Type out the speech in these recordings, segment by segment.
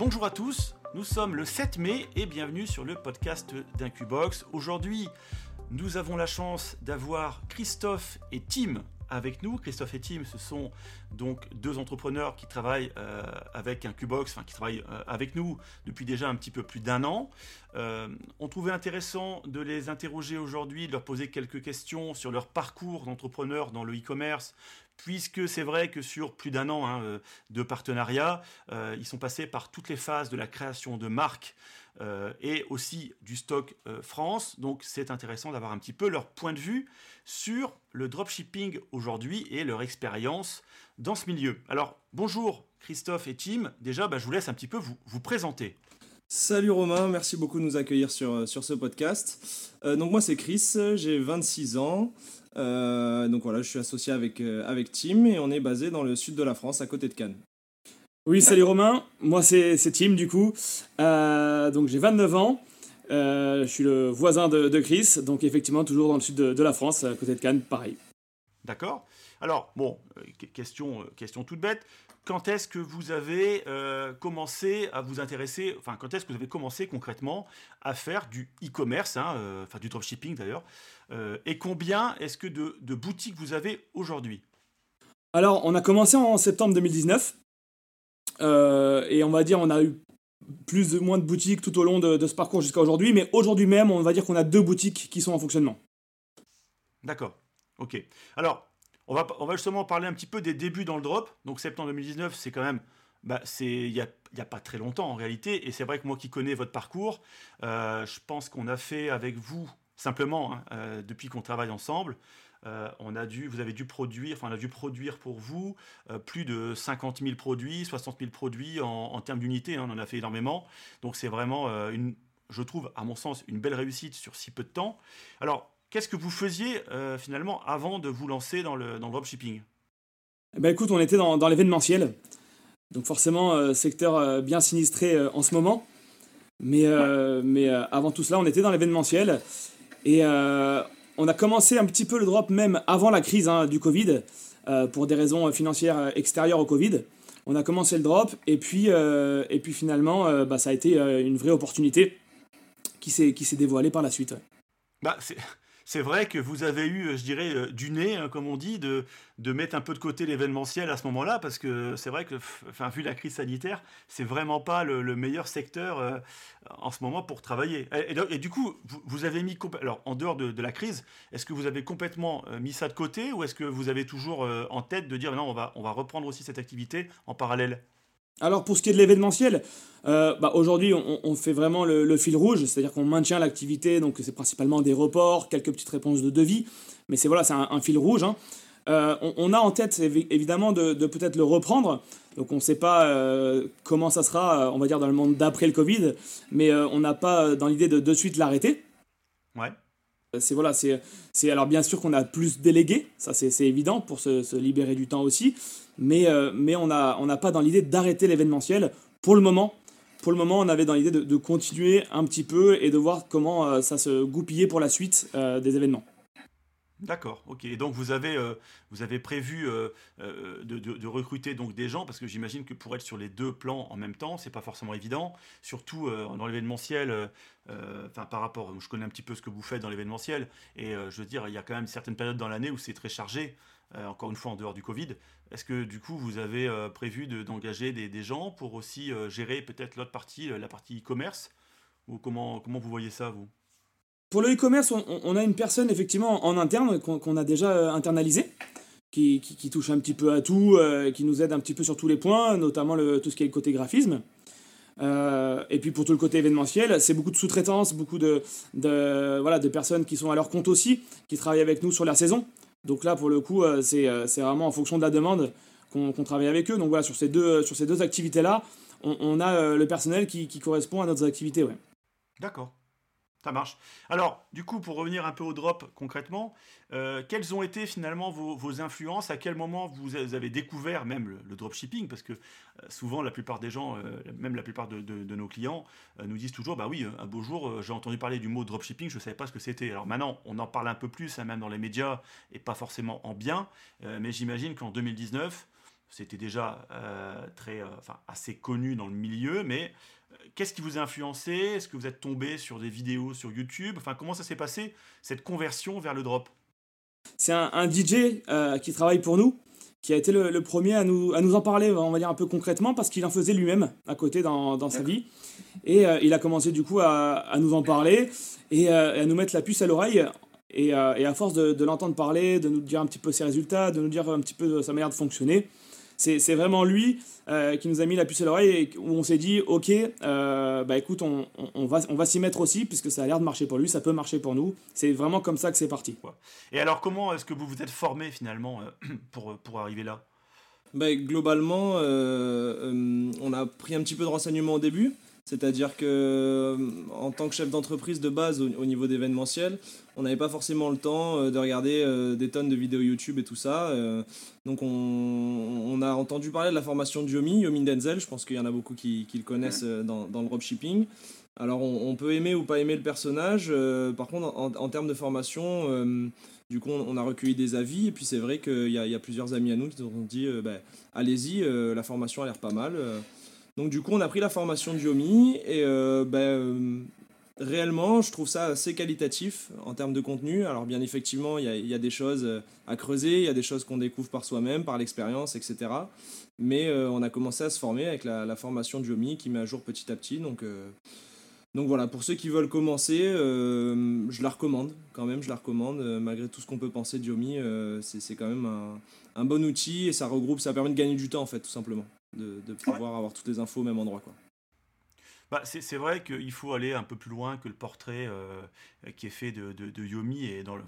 Bonjour à tous, nous sommes le 7 mai et bienvenue sur le podcast d'Incubox. Aujourd'hui, nous avons la chance d'avoir Christophe et Tim avec nous. Christophe et Tim, ce sont donc deux entrepreneurs qui travaillent euh, avec Incubox, enfin qui travaillent euh, avec nous depuis déjà un petit peu plus d'un an. Euh, on trouvait intéressant de les interroger aujourd'hui, de leur poser quelques questions sur leur parcours d'entrepreneur dans le e-commerce, puisque c'est vrai que sur plus d'un an hein, de partenariat, ils sont passés par toutes les phases de la création de marques et aussi du stock France. Donc c'est intéressant d'avoir un petit peu leur point de vue sur le dropshipping aujourd'hui et leur expérience dans ce milieu. Alors bonjour Christophe et Tim, déjà bah, je vous laisse un petit peu vous, vous présenter. Salut Romain, merci beaucoup de nous accueillir sur, sur ce podcast. Euh, donc moi c'est Chris, j'ai 26 ans. Euh, donc voilà, je suis associé avec, euh, avec Tim et on est basé dans le sud de la France, à côté de Cannes. Oui, salut Romain, moi c'est Tim du coup. donc j'ai 29 ans. je suis le voisin de, de, Chris, donc effectivement toujours dans le sud de, de la France, à côté de Cannes, pareil. D'accord. Alors, bon, question, question toute bête quand est-ce que vous avez euh, commencé à vous intéresser, enfin quand est-ce que vous avez commencé concrètement à faire du e-commerce, hein, euh, enfin du dropshipping d'ailleurs, euh, et combien est-ce que de, boutiques vous avez aujourd'hui? Alors on a commencé en septembre 2019, et on va dire on a eu plus ou moins de boutiques tout au long de, de ce parcours jusqu'à aujourd'hui, mais aujourd'hui même on va dire qu'on a deux boutiques qui sont en fonctionnement. D'accord, ok. Alors on va, justement parler un petit peu des débuts dans le drop. Donc septembre 2019, c'est quand même, bah, c'est il n'y a, a, pas très longtemps en réalité. Et c'est vrai que moi qui connais votre parcours, euh, je pense qu'on a fait avec vous simplement hein, euh, depuis qu'on travaille ensemble. Euh, on a dû, vous avez dû produire, enfin on a dû produire pour vous plus de 50 000 produits, 60 000 produits en, termes d'unités. Hein, on en a fait énormément. Donc c'est vraiment une, je trouve, à mon sens, une belle réussite sur si peu de temps. Alors, Qu'est-ce que vous faisiez euh, finalement avant de vous lancer dans le, dans le dropshipping? Ben écoute, on était dans, dans l'événementiel. Donc forcément, euh, secteur euh, bien sinistré en ce moment. Mais, mais avant tout cela, on était dans l'événementiel. Et on a commencé un petit peu le drop même avant la crise hein, du Covid, pour des raisons financières extérieures au Covid. On a commencé le drop et puis, et puis finalement, bah, ça a été une vraie opportunité qui s'est dévoilée par la suite. Bah, c'est vrai que vous avez eu, euh, je dirais, euh, du nez, hein, comme on dit, de, de mettre un peu de côté l'événementiel à ce moment-là, parce que c'est vrai que, vu la crise sanitaire, c'est vraiment pas le, meilleur secteur euh, en ce moment pour travailler. Et, du coup, vous, avez mis, alors en dehors de, la crise, est-ce que vous avez complètement mis ça de côté, ou est-ce que vous avez toujours en tête de dire non, on va, on va reprendre aussi cette activité en parallèle? Alors pour ce qui est de l'événementiel, euh, bah, aujourd'hui on, fait vraiment le, fil rouge, c'est-à-dire qu'on maintient l'activité, donc c'est principalement des reports, quelques petites réponses de devis, mais c'est voilà, c'est un, fil rouge. Hein. Euh, on, a en tête évidemment de, peut-être le reprendre, donc on ne sait pas euh, comment ça sera, on va dire dans le monde d'après le Covid, mais on n'a pas dans l'idée de de suite l'arrêter. Ouais. C'est voilà, c'est alors bien sûr qu'on a plus délégué, ça c'est évident pour se, libérer du temps aussi, mais, euh, mais on n'a on pas dans l'idée d'arrêter l'événementiel pour le moment. Pour le moment, on avait dans l'idée de, continuer un petit peu et de voir comment euh, ça se goupillait pour la suite euh, des événements. D'accord, ok. Et donc vous avez, avez prévu de, de, recruter donc des gens, parce que j'imagine que pour être sur les deux plans en même temps, c'est pas forcément évident, surtout dans l'événementiel, enfin par rapport, je connais un petit peu ce que vous faites dans l'événementiel, et je veux dire, il y a quand même certaines périodes dans l'année où c'est très chargé, encore une fois en dehors du Covid. Est-ce que du coup vous avez euh, prévu d'engager des, gens pour aussi euh, gérer peut-être l'autre partie, euh, la partie e-commerce Ou comment, comment vous voyez ça vous? Pour le e-commerce, on, a une personne effectivement en interne qu'on a déjà internalisée. Qui, touche un petit peu à tout, qui nous aide un petit peu sur tous les points, notamment tout ce qui est le côté graphisme. et puis pour tout le côté événementiel, c'est beaucoup de sous-traitance, beaucoup de, voilà, de personnes qui sont à leur compte aussi, qui travaillent avec nous sur la saison. Donc là, pour le coup, euh, euh, c'est vraiment en fonction de la demande qu'on travaille avec eux. Donc voilà, sur ces deux, sur ces deux activités-là, on, a euh, le personnel qui, correspond à notre activité. Ouais. D'accord. Ça marche. Alors, du coup, pour revenir un peu au drop concrètement, euh, quelles ont été finalement vos, influences? À quel moment vous avez découvert même le, dropshipping? Parce que euh, souvent, la plupart des gens, euh, même la plupart de, nos clients, nous disent toujours Bah oui, un beau jour, j'ai entendu parler du mot dropshipping, je ne savais pas ce que c'était. Alors maintenant, on en parle un peu plus, hein, même dans les médias, et pas forcément en bien. mais j'imagine qu'en 2019, c'était déjà très, enfin, assez connu dans le milieu, mais qu'est-ce qui vous a influencé? Est-ce que vous êtes tombé sur des vidéos sur YouTube? Enfin, comment ça s'est passé, cette conversion vers le drop? C'est un, DJ qui travaille pour nous, qui a été le, premier à nous, à nous en parler, on va dire un peu concrètement, parce qu'il en faisait lui-même à côté dans, dans sa vie. Et il a commencé du coup à, à nous en parler et, à nous mettre la puce à l'oreille euh, et, à force de, l'entendre parler, de nous dire un petit peu ses résultats, de nous dire un petit peu sa manière de fonctionner, c'est vraiment lui euh, qui nous a mis la puce à l'oreille et où on s'est dit ok euh, bah écoute on, on va, on va s'y mettre aussi puisque ça a l'air de marcher pour lui ça peut marcher pour nous. C'est vraiment comme ça que c'est parti. Et alors comment est-ce que vous vous êtes formé finalement pour, pour arriver là? Bah, globalement on a pris un petit peu de renseignements au début c'est-à-dire que euh, en tant que chef d'entreprise de base au, niveau d'événementiel, on n'avait pas forcément le temps euh, de regarder euh, des tonnes de vidéos YouTube et tout ça. donc on, a entendu parler de la formation de Yomi, Yomi Denzel, je pense qu'il y en a beaucoup qui, le connaissent dans, le dropshipping. Alors on, peut aimer ou pas aimer le personnage, par contre en, termes de formation, du coup on, a recueilli des avis et puis c'est vrai qu'il y, y, a plusieurs amis à nous qui nous ont dit bah, allez-y, la formation a l'air pas mal. Donc du coup, on a pris la formation de et euh, ben, euh, réellement, je trouve ça assez qualitatif en termes de contenu. Alors bien effectivement, il y, a, des choses euh, à creuser, il y a des choses qu'on découvre par soi-même, par l'expérience, etc. Mais on a commencé à se former avec la, formation de Yomi qui met à jour petit à petit. Donc, voilà, pour ceux qui veulent commencer, je la recommande quand même, je la recommande. malgré tout ce qu'on peut penser de c'est quand même un bon outil et ça regroupe, ça permet de gagner du temps en fait, tout simplement de, pouvoir avoir toutes les infos au même endroit. Quoi. Bah, c'est vrai qu'il faut aller un peu plus loin que le portrait euh, qui est fait de, de, Yomi et dans le,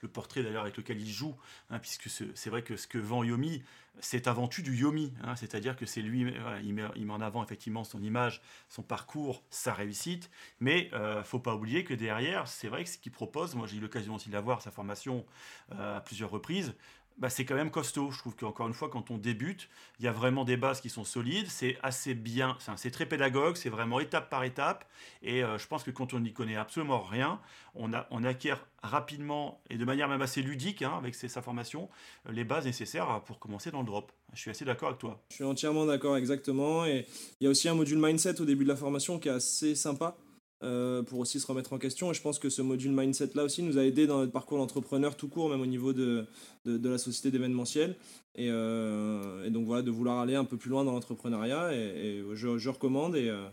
le, portrait d'ailleurs avec lequel il joue, hein, puisque c'est vrai que ce que vend Yomi, c'est avant tout du Yomi, hein, c'est-à-dire que c'est lui, il, met, il, met, en avant effectivement son image, son parcours, sa réussite, mais euh, faut pas oublier que derrière, c'est vrai que ce qu'il propose, moi j'ai eu l'occasion aussi de l'avoir, sa formation euh, à plusieurs reprises, bah, c'est quand même costaud. Je trouve qu'encore une fois, quand on débute, il y a vraiment des bases qui sont solides. C'est assez bien, c'est très pédagogue, c'est vraiment étape par étape. Et euh, je pense que quand on n'y connaît absolument rien, on, acquiert rapidement et de manière même assez ludique, hein, avec sa formation, euh, les bases nécessaires pour commencer dans le drop. Je suis assez d'accord avec toi. Je suis entièrement d'accord, exactement. Et il y a aussi un module mindset au début de la formation qui est assez sympa. Euh, pour aussi se remettre en question. Et je pense que ce module mindset là aussi nous a aidé dans notre parcours d'entrepreneur tout court, même au niveau de, de, la société d'événementiel. Et, euh, et, donc voilà, de vouloir aller un peu plus loin dans l'entrepreneuriat. Et, je, recommande. Et, euh,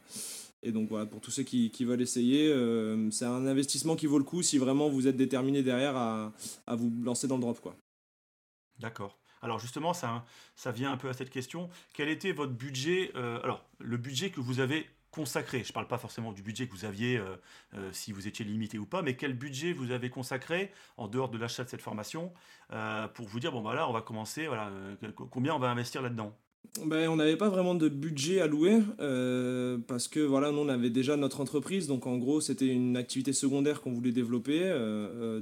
et donc voilà, pour tous ceux qui, qui veulent essayer, c'est un investissement qui vaut le coup si vraiment vous êtes déterminé derrière à, à vous lancer dans le drop. quoi. D'accord. Alors justement, ça, ça vient un peu à cette question. Quel était votre budget Alors, le budget que vous avez consacré Je ne parle pas forcément du budget que vous aviez, euh, euh, si vous étiez limité ou pas, mais quel budget vous avez consacré en dehors de l'achat de cette formation euh, pour vous dire, bon, voilà, on va commencer, voilà, combien on va investir là-dedans? Ben, on n'avait pas vraiment de budget louer parce que voilà, nous on avait déjà notre entreprise, donc en gros c'était une activité secondaire qu'on voulait développer.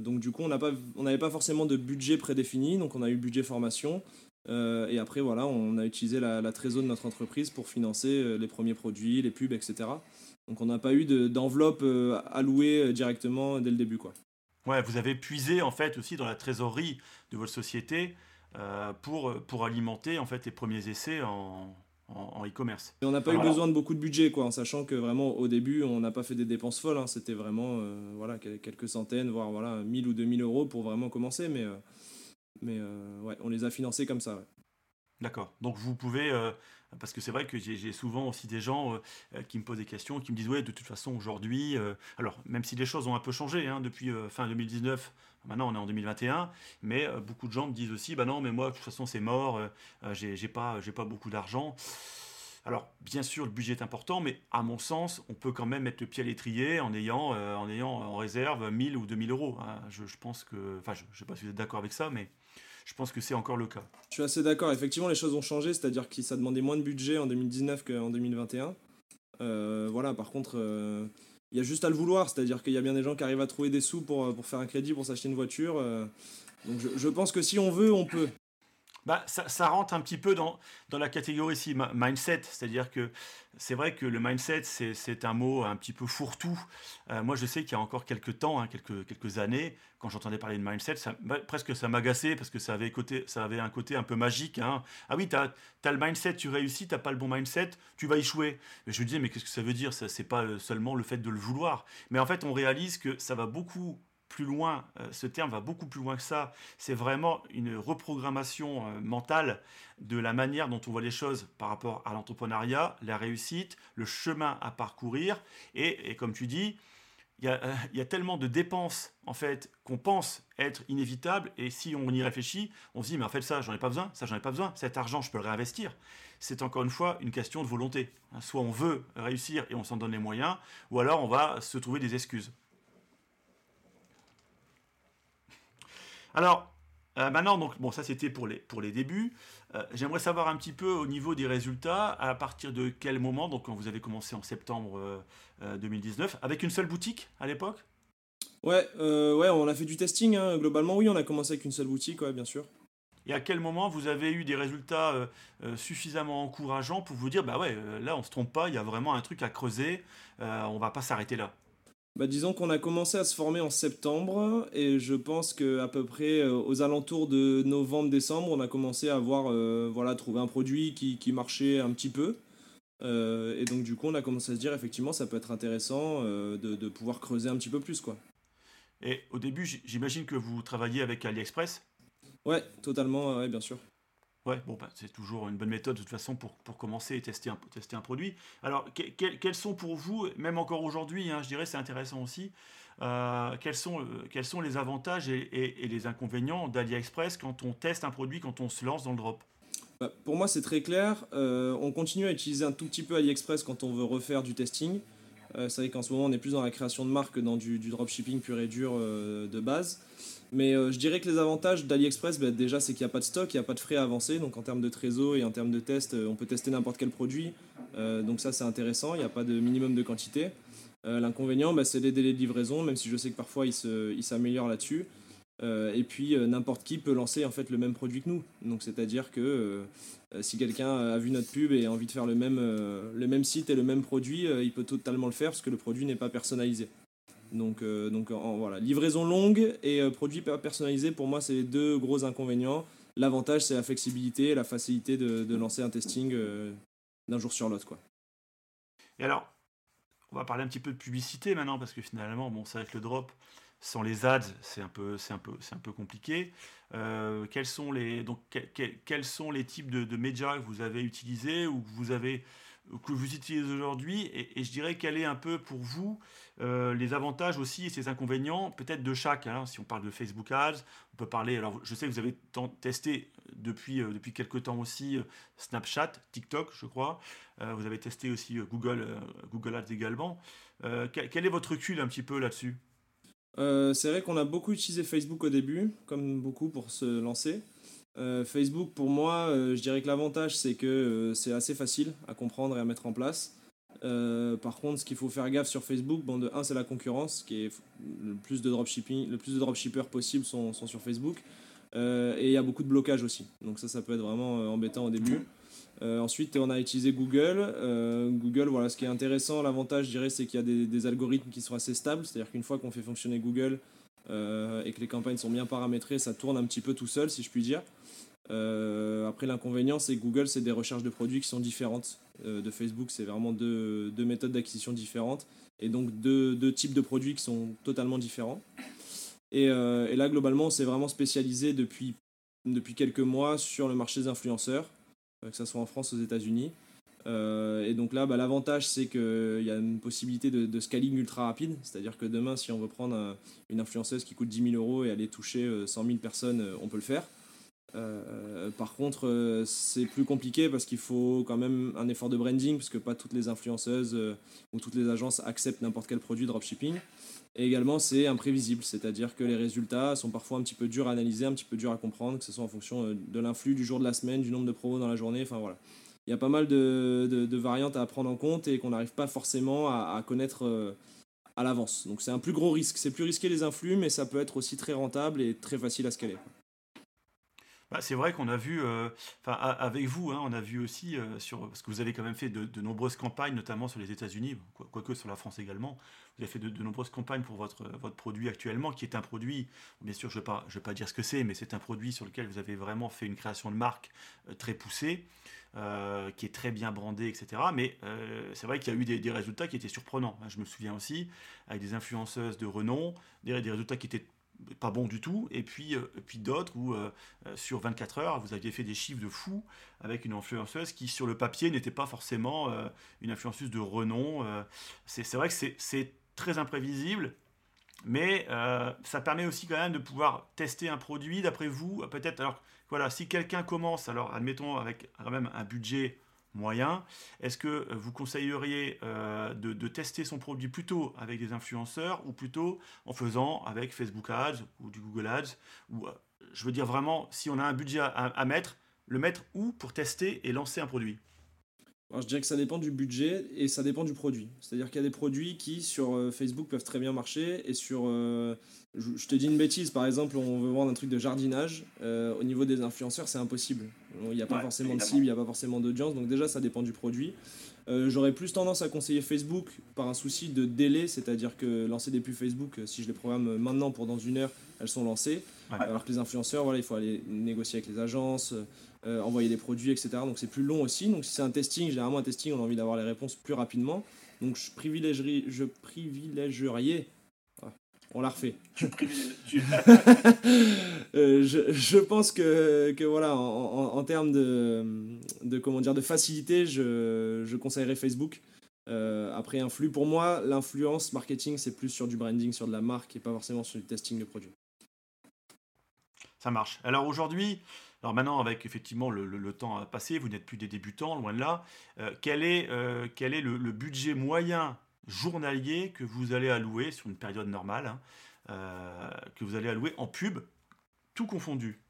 donc du coup on n'avait pas forcément de budget prédéfini, donc on a eu budget formation. Euh, et après, voilà, on a utilisé la, la trésor de notre entreprise pour financer euh, les premiers produits, les pubs, etc. Donc on n'a pas eu d'enveloppe euh, allouée directement dès le début. Quoi. Ouais, vous avez puisé en fait aussi dans la trésorerie de votre société pour, pour alimenter en fait les premiers essais en, en e-commerce. Et on n'a pas eu besoin de beaucoup de budget, quoi, en sachant que vraiment au début, on n'a pas fait des dépenses folles. Hein. C'était vraiment voilà, quelques centaines, voire voilà, 1000 ou 2000 euros pour vraiment commencer. Mais mais euh, ouais, on les a financés comme ça. D'accord. Donc vous pouvez, euh, parce que c'est vrai que j'ai souvent aussi des gens euh, qui me posent des questions, qui me disent ouais de toute façon aujourd'hui, alors même si les choses ont un peu changé hein, depuis fin 2019, maintenant on est en 2021, mais beaucoup de gens me disent aussi bah non mais moi de toute façon c'est mort, j'ai pas j'ai pas beaucoup d'argent. Alors, bien sûr, le budget est important, mais à mon sens, on peut quand même mettre le pied à l'étrier en ayant, en ayant en réserve 1000 ou 2000 euros. Hein. Je, je, pense que, enfin, je ne sais pas si vous êtes d'accord avec ça, mais je pense que c'est encore le cas. Je suis assez d'accord. Effectivement, les choses ont changé, c'est-à-dire que ça demandait moins de budget en 2019 qu'en 2021. Euh, voilà, par contre, euh, il y a juste à le vouloir, c'est-à-dire qu'il y a bien des gens qui arrivent à trouver des sous pour, pour faire un crédit pour s'acheter une voiture. Euh, donc je, pense que si on veut, on peut. Bah, ça, rentre un petit peu dans, dans la catégorie ici, mindset, c'est-à-dire que c'est vrai que le mindset, c'est un mot un petit peu fourre-tout. Euh, moi, je sais qu'il y a encore quelques temps, hein, quelques, quelques années, quand j'entendais parler de mindset, ça, presque ça m'agaçait parce que ça avait, côté, ça avait un côté un peu magique. Hein. Ah oui, tu as, le mindset, tu réussis, tu pas le bon mindset, tu vas échouer. Mais je me disais, mais qu'est-ce que ça veut dire? Ce n'est pas seulement le fait de le vouloir. Mais en fait, on réalise que ça va beaucoup plus loin, euh, ce terme va beaucoup plus loin que ça. C'est vraiment une reprogrammation euh, mentale de la manière dont on voit les choses par rapport à l'entrepreneuriat, la réussite, le chemin à parcourir. Et, comme tu dis, euh, il y, a, tellement de dépenses en fait qu'on pense être inévitables et si on y réfléchit, on se dit mais en fait ça j'en ai pas besoin, ça j'en ai pas besoin, cet argent je peux le réinvestir. C'est encore une fois une question de volonté. Soit on veut réussir et on s'en donne les moyens, ou alors on va se trouver des excuses. Alors, euh, maintenant, donc, bon, ça c'était pour les, pour les débuts. Euh, j'aimerais savoir un petit peu au niveau des résultats, à partir de quel moment, donc quand vous avez commencé en septembre 2019, euh, avec une seule boutique à l'époque? Ouais, ouais, on a fait du testing, hein. globalement oui, on a commencé avec une seule boutique, ouais, bien sûr. Et à quel moment vous avez eu des résultats suffisamment encourageants pour vous dire, bah ouais, là on se trompe pas, il y a vraiment un truc à creuser, on va pas s'arrêter là? Bah, disons qu'on a commencé à se former en septembre et je pense qu'à peu près euh, aux alentours de novembre-décembre, on a commencé à voir, euh, voilà, trouver un produit qui, qui marchait un petit peu. Euh, et donc du coup, on a commencé à se dire effectivement, ça peut être intéressant de, de, pouvoir creuser un petit peu plus, quoi. Et au début, j'imagine que vous travailliez avec AliExpress? Ouais, totalement, ouais, bien sûr. Ouais, bon, bah, c'est toujours une bonne méthode de toute façon pour, pour commencer et tester un, tester un produit. Alors, quels sont pour vous, même encore aujourd'hui, hein, je dirais c'est intéressant aussi, euh, quels, sont, euh, quels sont les avantages et, les inconvénients d'AliExpress quand on teste un produit, quand on se lance dans le drop? Bah, Pour moi, c'est très clair. Euh, on continue à utiliser un tout petit peu AliExpress quand on veut refaire du testing. c'est vrai qu'en ce moment, on est plus dans la création de marques que dans du dropshipping pur et dur de base. Mais euh, je dirais que les avantages d'AliExpress, bah, déjà, c'est qu'il n'y a pas de stock, il n'y a pas de frais à avancer. Donc en termes de trésor et en termes de test, euh, on peut tester n'importe quel produit. Euh, donc ça, c'est intéressant, il n'y a pas de minimum de quantité. L'inconvénient, bah, c'est les délais de livraison, même si je sais que parfois ils s'améliorent là-dessus. et puis n'importe qui peut lancer en fait le même produit que nous. Donc c'est-à-dire que si quelqu'un a vu notre pub et a envie de faire le même site et le même produit, il peut totalement le faire parce que le produit n'est pas personnalisé. Donc, euh, donc voilà, livraison longue et euh, produit personnalisé, pour moi, c'est les deux gros inconvénients. L'avantage, c'est la flexibilité et la facilité de, lancer un testing euh, d'un jour sur l'autre. Et alors, on va parler un petit peu de publicité maintenant, parce que finalement, bon, c'est avec le drop, sans les ads, c'est un peu, c'est un peu, c'est un peu compliqué. quels sont les, donc, quels sont les types de, médias que vous avez utilisés ou que vous avez que vous utilisez aujourd'hui? Et, je dirais quel est un peu pour vous euh, les avantages aussi et ses inconvénients peut-être de chaque. Hein. si on parle de Facebook Ads, on peut parler. Alors je sais que vous avez testé depuis euh, depuis quelques temps aussi euh, Snapchat, TikTok, je crois. vous avez testé aussi Google Google Ads également. Quel, quel, est votre recul un petit peu là-dessus? C'est vrai qu'on a beaucoup utilisé Facebook au début, comme beaucoup pour se lancer. Euh, Facebook, pour moi, euh, je dirais que l'avantage, c'est que euh, c'est assez facile à comprendre et à mettre en place. Par contre, ce qu'il faut faire gaffe sur Facebook, de 1, c'est la concurrence, le plus de dropshipping, le plus de dropshippers possible sont, sur Facebook. et il y a beaucoup de blocages aussi. Donc ça, ça peut être vraiment embêtant au début. ensuite, on a utilisé Google. Google, voilà, ce qui est intéressant, l'avantage, je dirais, c'est qu'il y a des, des, algorithmes qui sont assez stables. C'est-à-dire qu'une fois qu'on fait fonctionner Google et que les campagnes sont bien paramétrées, ça tourne un petit peu tout seul, si je puis dire. Euh, après, l'inconvénient, c'est que Google, c'est des recherches de produits qui sont différentes euh, de Facebook. C'est vraiment deux, deux méthodes d'acquisition différentes et donc deux, deux, types de produits qui sont totalement différents. Et, euh, et là, globalement, on s'est vraiment spécialisé depuis, depuis quelques mois sur le marché des influenceurs, que ce soit en France aux États-Unis. et donc là, bah, l'avantage, c'est qu'il y a une possibilité de, de scaling ultra rapide. C'est-à-dire que demain, si on veut prendre une influenceuse qui coûte 10 000 euros et aller toucher 100 000 personnes, on peut le faire. Euh, par contre, euh, c'est plus compliqué parce qu'il faut quand même un effort de branding, puisque pas toutes les influenceuses euh, ou toutes les agences acceptent n'importe quel produit dropshipping. Et également, c'est imprévisible, c'est-à-dire que les résultats sont parfois un petit peu durs à analyser, un petit peu durs à comprendre, que ce soit en fonction de l'influx du jour de la semaine, du nombre de promos dans la journée, enfin voilà. Il y a pas mal de, variantes à prendre en compte et qu'on n'arrive pas forcément à, à connaître à l'avance. Donc c'est un plus gros risque. C'est plus risqué les influx, mais ça peut être aussi très rentable et très facile à scaler. Bah, c'est vrai qu'on a vu, euh, avec vous, hein, on a vu aussi sur parce que vous avez quand même fait de, nombreuses campagnes, notamment sur les États-Unis, quoique sur la France également. Vous avez fait de, nombreuses campagnes pour votre produit actuellement, qui est un produit. Bien sûr, je ne vais pas dire ce que c'est, mais c'est un produit sur lequel vous avez vraiment fait une création de marque très poussée. Euh, qui est très bien brandé, etc. Mais euh, c'est vrai qu'il y a eu des, résultats qui étaient surprenants. Hein. Je me souviens aussi, avec des influenceuses de renom, des, résultats qui étaient pas bons du tout, et puis, euh, puis d'autres où sur 24 heures, vous aviez fait des chiffres de fou avec une influenceuse qui, sur le papier, n'était pas forcément une influenceuse de renom. c'est vrai que c'est très imprévisible, mais ça permet aussi quand même de pouvoir tester un produit, d'après vous, peut-être, alors voilà, si quelqu'un commence, alors admettons avec quand même un budget moyen, est-ce que vous conseilleriez euh, de, tester son produit plutôt avec des influenceurs ou plutôt en faisant avec Facebook Ads ou du Google Ads ou, euh, Je veux dire vraiment, si on a un budget à mettre, le mettre où pour tester et lancer un produit? Je dirais que ça dépend du budget et ça dépend du produit. C'est-à-dire qu'il y a des produits qui sur euh, Facebook peuvent très bien marcher et sur... Euh, je, te dis une bêtise, par exemple, on veut vendre un truc de jardinage. Euh, au niveau des influenceurs, c'est impossible. Il n'y a pas forcément de cible, il n'y a pas forcément d'audience. Donc déjà, ça dépend du produit. J'aurais plus tendance à conseiller Facebook par un souci de délai, c'est-à-dire que lancer des pubs Facebook, si je les programme maintenant pour dans une heure, elles sont lancées. Alors que les influenceurs, voilà, il faut aller négocier avec les agences, euh, envoyer des produits, etc. Donc c'est plus long aussi. Donc si c'est un testing, généralement un testing, on a envie d'avoir les réponses plus rapidement. Donc je privilégierais, je privilégierais on l'a refait. Euh, je, je, pense que, que voilà, en, en, termes de, de, comment dire, de facilité, je, je conseillerais Facebook. Euh, après, un flux, pour moi, l'influence marketing, c'est plus sur du branding, sur de la marque et pas forcément sur du testing de produits. Ça marche. Alors aujourd'hui, alors maintenant, avec effectivement le, temps à passer, vous n'êtes plus des débutants, loin de là. Euh, quel est, euh, quel est le, budget moyen journalier que vous allez allouer sur une période normale, hein, euh, que vous allez allouer en pub, tout confondu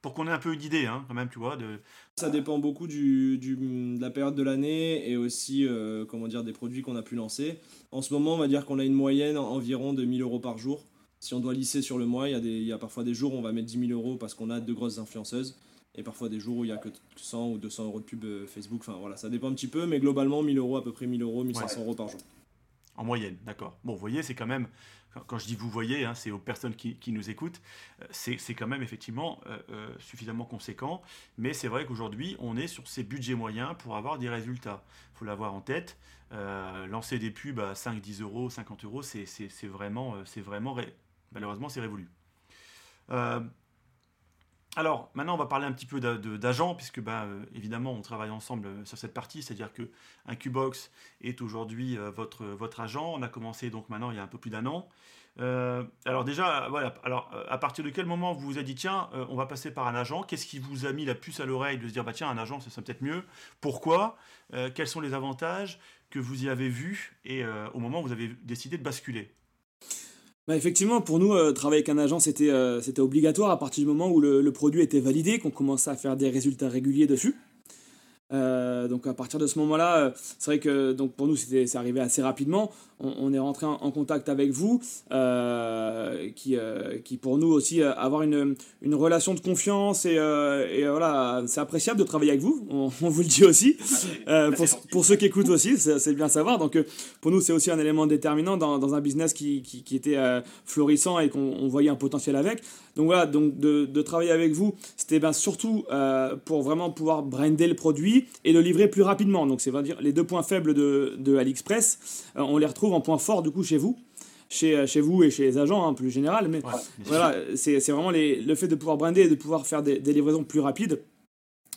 pour qu'on ait un peu une idée, hein, quand même, tu vois. De... Ça dépend beaucoup du, de la période de l'année et aussi, comment dire, des produits qu'on a pu lancer. En ce moment, on va dire qu'on a une moyenne environ de 1000 euros par jour si on doit lisser sur le mois, il y, a des, il y a parfois des jours où on va mettre 10 000 euros parce qu'on a deux grosses influenceuses. Et parfois des jours où il n'y a que 100 ou 200 euros de pub euh, Facebook. Enfin voilà, ça dépend un petit peu, mais globalement 1000 euros, à peu près 1000 euros, 1500 euros par jour. En moyenne, d'accord. Bon, vous voyez, c'est quand même, quand je dis vous voyez, hein, c'est aux personnes qui, nous écoutent, euh, c'est quand même effectivement euh, suffisamment conséquent. Mais c'est vrai qu'aujourd'hui, on est sur ces budgets moyens pour avoir des résultats. Il faut l'avoir en tête. lancer des pubs à 5, 10 euros, 50 euros, c'est vraiment, c'est vraiment Malheureusement, c'est révolu. Euh, alors, maintenant, on va parler un petit peu d'agents, puisque bah, euh, évidemment, on travaille ensemble euh, sur cette partie, c'est-à-dire que Incubox est aujourd'hui votre, votre agent. On a commencé donc maintenant il y a un peu plus d'un an. alors déjà, voilà. Alors, à partir de quel moment vous vous êtes dit tiens, on va passer par un agent? Qu'est-ce qui vous a mis la puce à l'oreille de se dire bah tiens, un agent, ça serait peut-être mieux? Pourquoi? Quels sont les avantages que vous y avez vus? Et au moment où vous avez décidé de basculer? Bah effectivement, pour nous, euh, travailler avec un agent, c'était euh, obligatoire à partir du moment où le produit était validé, qu'on commençait à faire des résultats réguliers dessus. Euh, donc à partir de ce moment-là, c'est vrai que donc pour nous c'est arrivé assez rapidement on, est rentré en, contact avec vous, euh, qui, euh, qui pour nous aussi euh, avoir une, une relation de confiance et, voilà, c'est appréciable de travailler avec vous, on, vous le dit aussi, pour, pour, ceux qui écoutent aussi, c'est bien savoir. Donc pour nous c'est aussi un élément déterminant dans, un business qui, qui était florissant et qu'on voyait un potentiel avec. Donc voilà, donc de, de travailler avec vous, c'était ben surtout pour vraiment pouvoir brander le produit et le livrer plus rapidement. Donc c'est dire les deux points faibles de, de AliExpress, on les retrouve en point fort du coup chez vous chez, euh, chez vous et chez les agents en hein, plus général. Mais voilà c'est vraiment les, le fait de pouvoir brander et de pouvoir faire des, livraisons plus rapides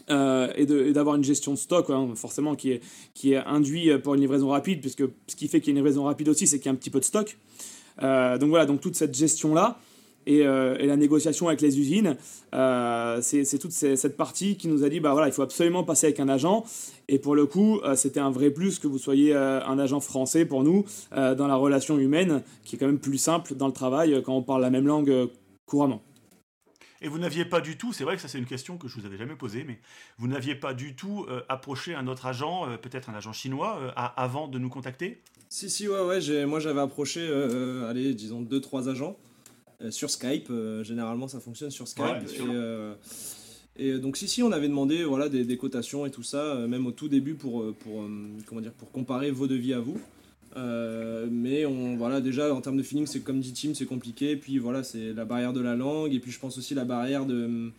euh, et d'avoir une gestion de stock hein, forcément qui est, qui est induit pour une livraison rapide puisque ce qui fait qu'il y a une livraison rapide aussi c'est qu'il y a un petit peu de stock. Euh, donc voilà donc toute cette gestion là euh, et, la négociation avec les usines, euh, c'est toute cette partie qui nous a dit bah voilà, il faut absolument passer avec un agent. Et pour le coup, euh, c'était un vrai plus que vous soyez un agent français pour nous dans la relation humaine, qui est quand même plus simple dans le travail quand on parle la même langue couramment. Et vous n'aviez pas du tout, c'est vrai que ça c'est une question que je vous avais jamais posée, mais vous n'aviez pas du tout approché un autre agent, peut-être un agent chinois, avant de nous contacter? Si, si, ouais, ouais, moi j'avais approché, allez, disons deux, trois agents. Euh, sur Skype. Euh, généralement, ça fonctionne sur Skype. et, euh, Et donc si si on avait demandé voilà des, cotations et tout ça, même au tout début pour, pour, comment dire, pour comparer vos devis à vous. mais on, voilà, déjà en termes de feeling, c'est comme dit Tim, c'est compliqué. Puis voilà, c'est la barrière de la langue. Et puis je pense aussi la barrière de,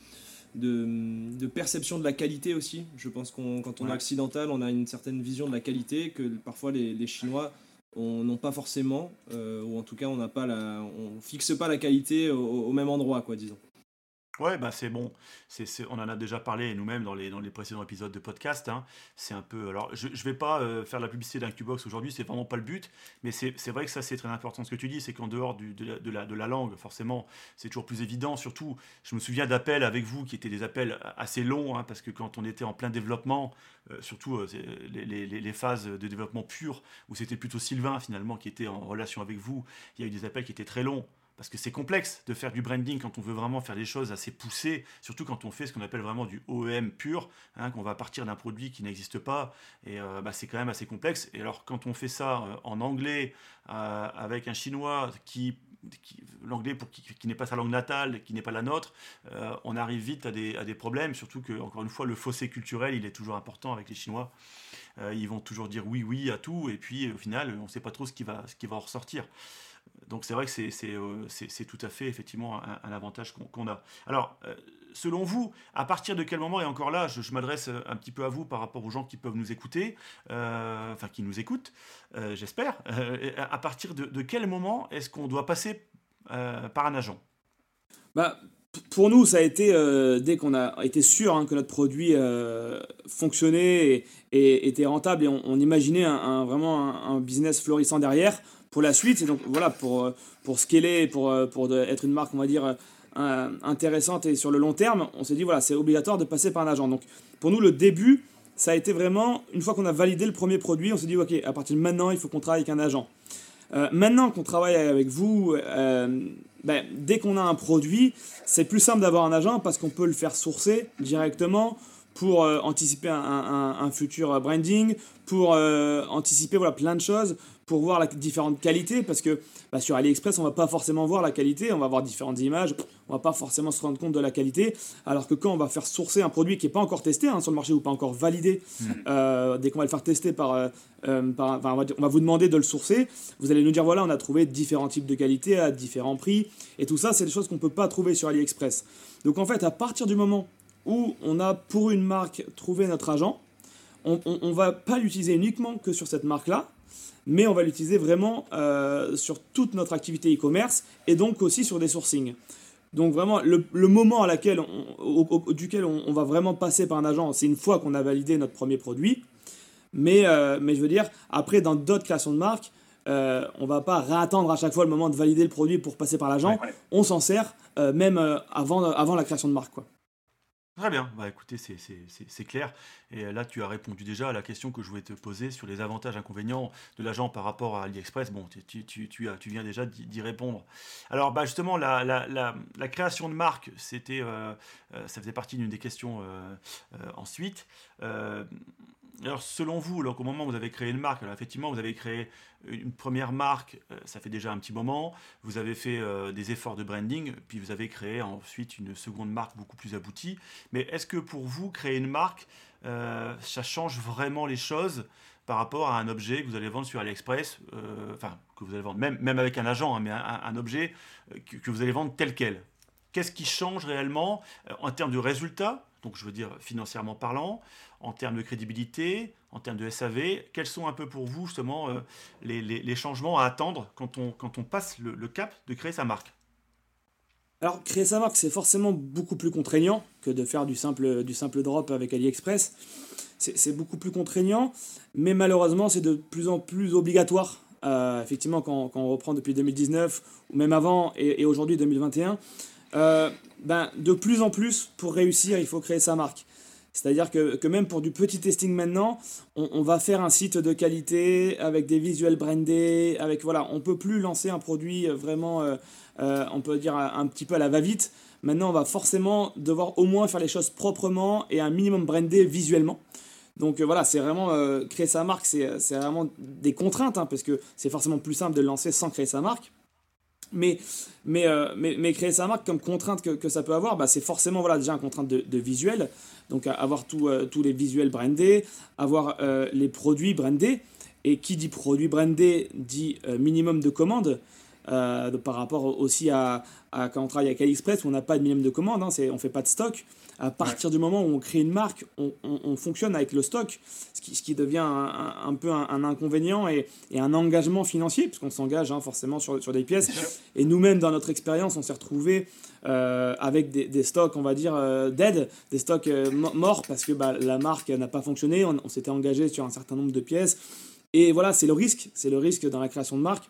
de, perception de la qualité aussi. Je pense qu'on quand on est occidental, on a une certaine vision de la qualité que parfois les, Chinois n'ont pas forcément, euh, ou en tout cas on n'a pas la, on fixe pas la qualité au, au même endroit, quoi, disons. Ouais, bah c'est bon. C'est, on en a déjà parlé nous-mêmes dans les, précédents épisodes de podcast. Hein. C'est un peu. Alors, je ne vais pas euh, faire la publicité d'un Qbox aujourd'hui, c'est vraiment pas le but. Mais c'est, vrai que ça, c'est très important ce que tu dis. C'est qu'en dehors de, la, langue, forcément, c'est toujours plus évident. Surtout, je me souviens d'appels avec vous qui étaient des appels assez longs, hein, parce que quand on était en plein développement, euh, surtout euh, les, phases de développement pur, où c'était plutôt Sylvain finalement qui était en relation avec vous, il y a eu des appels qui étaient très longs parce que c'est complexe de faire du branding quand on veut vraiment faire des choses assez poussées, surtout quand on fait ce qu'on appelle vraiment du OEM pur, hein, qu'on va partir d'un produit qui n'existe pas, et euh, bah, c'est quand même assez complexe. Et alors quand on fait ça euh, en anglais, euh, avec un chinois qui l'anglais pour qui, n'est pas sa langue natale, qui n'est pas la nôtre, on arrive vite à des, problèmes, surtout que, encore une fois, le fossé culturel, il est toujours important avec les Chinois. ils vont toujours dire oui, oui à tout, et puis au final, on ne sait pas trop ce qui va, ce qui va en ressortir donc c'est vrai que c'est euh, tout à fait effectivement un, avantage qu'on a. Alors, euh, selon vous, à partir de quel moment, et encore là, je, m'adresse euh, un petit peu à vous par rapport aux gens qui peuvent nous écouter, enfin qui nous écoutent, j'espère, à partir de, quel moment est-ce qu'on doit passer par un agent? Bah, pour nous, ça a été, dès qu'on a été sûr hein, que notre produit fonctionnait et, était rentable et on, imaginait un, vraiment un, business florissant derrière, pour la suite. Et donc voilà, pour, euh, pour scaler, pour, euh, pour être une marque, on va dire, euh, intéressante et sur le long terme, on s'est dit, voilà, c'est obligatoire de passer par un agent. Donc pour nous, le début, ça a été vraiment, une fois qu'on a validé le premier produit, on s'est dit, ok, à partir de maintenant, il faut qu'on travaille avec un agent. maintenant qu'on travaille avec vous, ben, dès qu'on a un produit, c'est plus simple d'avoir un agent parce qu'on peut le faire sourcer directement pour anticiper un, un, un, futur branding, pour anticiper voilà, plein de choses pour voir la différentes qualités parce que bah, sur AliExpress on va pas forcément voir la qualité on va voir différentes images on va pas forcément se rendre compte de la qualité alors que quand on va faire sourcer un produit qui est pas encore testé hein, sur le marché ou pas encore validé hmm. euh, dès qu'on va le faire tester par, euh, euh, on, va vous demander de le sourcer vous allez nous dire voilà on a trouvé différents types de qualité à différents prix et tout ça c'est des choses qu'on peut pas trouver sur AliExpress donc en fait à partir du moment où on a pour une marque trouvé notre agent on, ne va pas l'utiliser uniquement que sur cette marque là mais on va l'utiliser vraiment euh, sur toute notre activité e-commerce et donc aussi sur des sourcings. Donc vraiment, le, moment à laquelle au, duquel on, va vraiment passer par un agent, c'est une fois qu'on a validé notre premier produit. Mais, euh, mais je veux dire, après, dans d'autres créations de marque, euh, on va pas réattendre à chaque fois le moment de valider le produit pour passer par l'agent. On s'en sert euh, même avant, avant la création de marque. Quoi. Très bien, bah écoutez, c'est clair. Et là, tu as répondu déjà à la question que je voulais te poser sur les avantages inconvénients de l'agent par rapport à AliExpress. Bon, tu, tu, tu, tu viens déjà d'y répondre. Alors, bah justement, la, la, la, création de marque, euh, euh, ça faisait partie d'une des questions euh, ensuite. Alors, selon vous, alors, au moment où vous avez créé une marque, effectivement, vous avez créé une première marque, euh, ça fait déjà un petit moment, vous avez fait euh, des efforts de branding, puis vous avez créé ensuite une seconde marque beaucoup plus aboutie. Mais est-ce que pour vous, créer une marque, euh, ça change vraiment les choses par rapport à un objet que vous allez vendre sur AliExpress, enfin, que vous allez vendre, même, même avec un agent, hein, mais un, objet que, que, vous allez vendre tel quel? Qu'est-ce qui change réellement en termes de résultats, donc je veux dire financièrement parlant, en termes de crédibilité, en termes de SAV. Quels sont un peu pour vous justement euh, les, changements à attendre quand on, quand on passe le, cap de créer sa marque? Alors, créer sa marque, c'est forcément beaucoup plus contraignant que de faire du simple, du simple drop avec AliExpress. C'est beaucoup plus contraignant, mais malheureusement, c'est de plus en plus obligatoire. Euh, effectivement, quand, quand, on reprend depuis 2019, ou même avant, et, aujourd'hui 2021, euh, ben, de plus en plus, pour réussir, il faut créer sa marque. C'est-à-dire que, même pour du petit testing maintenant, on, va faire un site de qualité avec des visuels brandés, avec voilà, on peut plus lancer un produit vraiment, euh, euh, on peut dire un, petit peu à la va-vite. Maintenant, on va forcément devoir au moins faire les choses proprement et un minimum brandé visuellement. Donc euh, voilà, c'est vraiment créer sa marque, c'est vraiment des contraintes, hein, parce que c'est forcément plus simple de lancer sans créer sa marque. Euh, mais, créer sa marque comme contrainte que, ça peut avoir, bah, c'est forcément voilà, déjà une contrainte de, visuel. Donc avoir euh, tous les visuels brandés, avoir euh, les produits brandés. Et qui dit produit brandé dit minimum de commandes. Par rapport aussi à, à, quand on travaille avec AliExpress où on n'a pas de minimum de commandes, hein, on ne fait pas de stock. À partir du moment où on crée une marque, on, on, fonctionne avec le stock, ce qui, ce qui devient un, un, peu un, inconvénient et, et, un engagement financier, puisqu'on s'engage hein, forcément sur, sur, des pièces. Et nous-mêmes, dans notre expérience, on s'est retrouvés euh, avec des, des, stocks, on va dire, euh, dead, des stocks euh, morts, parce que bah, la marque n'a pas fonctionné, on, s'était engagé sur un certain nombre de pièces. Et voilà, c'est le risque, c'est le risque dans la création de marque.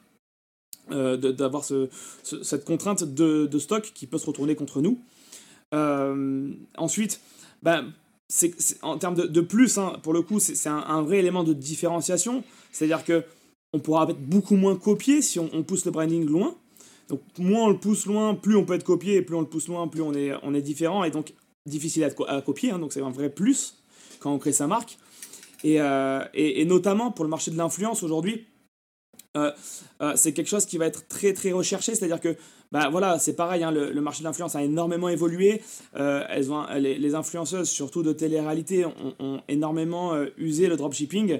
Euh, d'avoir ce, cette contrainte de, stock qui peut se retourner contre nous. Euh, ensuite, c'est, en termes de, plus, hein, pour le coup, c'est, un, vrai élément de différenciation. C'est-à-dire que on pourra être beaucoup moins copié si on, pousse le branding loin. Donc moins on le pousse loin, plus on peut être copié, et plus on le pousse loin, plus on est, on est différent, et donc difficile à, copier. Hein, donc c'est un vrai plus quand on crée sa marque. Et, euh, notamment pour le marché de l'influence aujourd'hui, euh, euh, c'est quelque chose qui va être très très recherché, c'est-à-dire que bah voilà, c'est pareil, hein, le, marché de l'influence a énormément évolué. Euh, elles ont, les, influenceuses, surtout de télé-réalité, ont, énormément usé le dropshipping.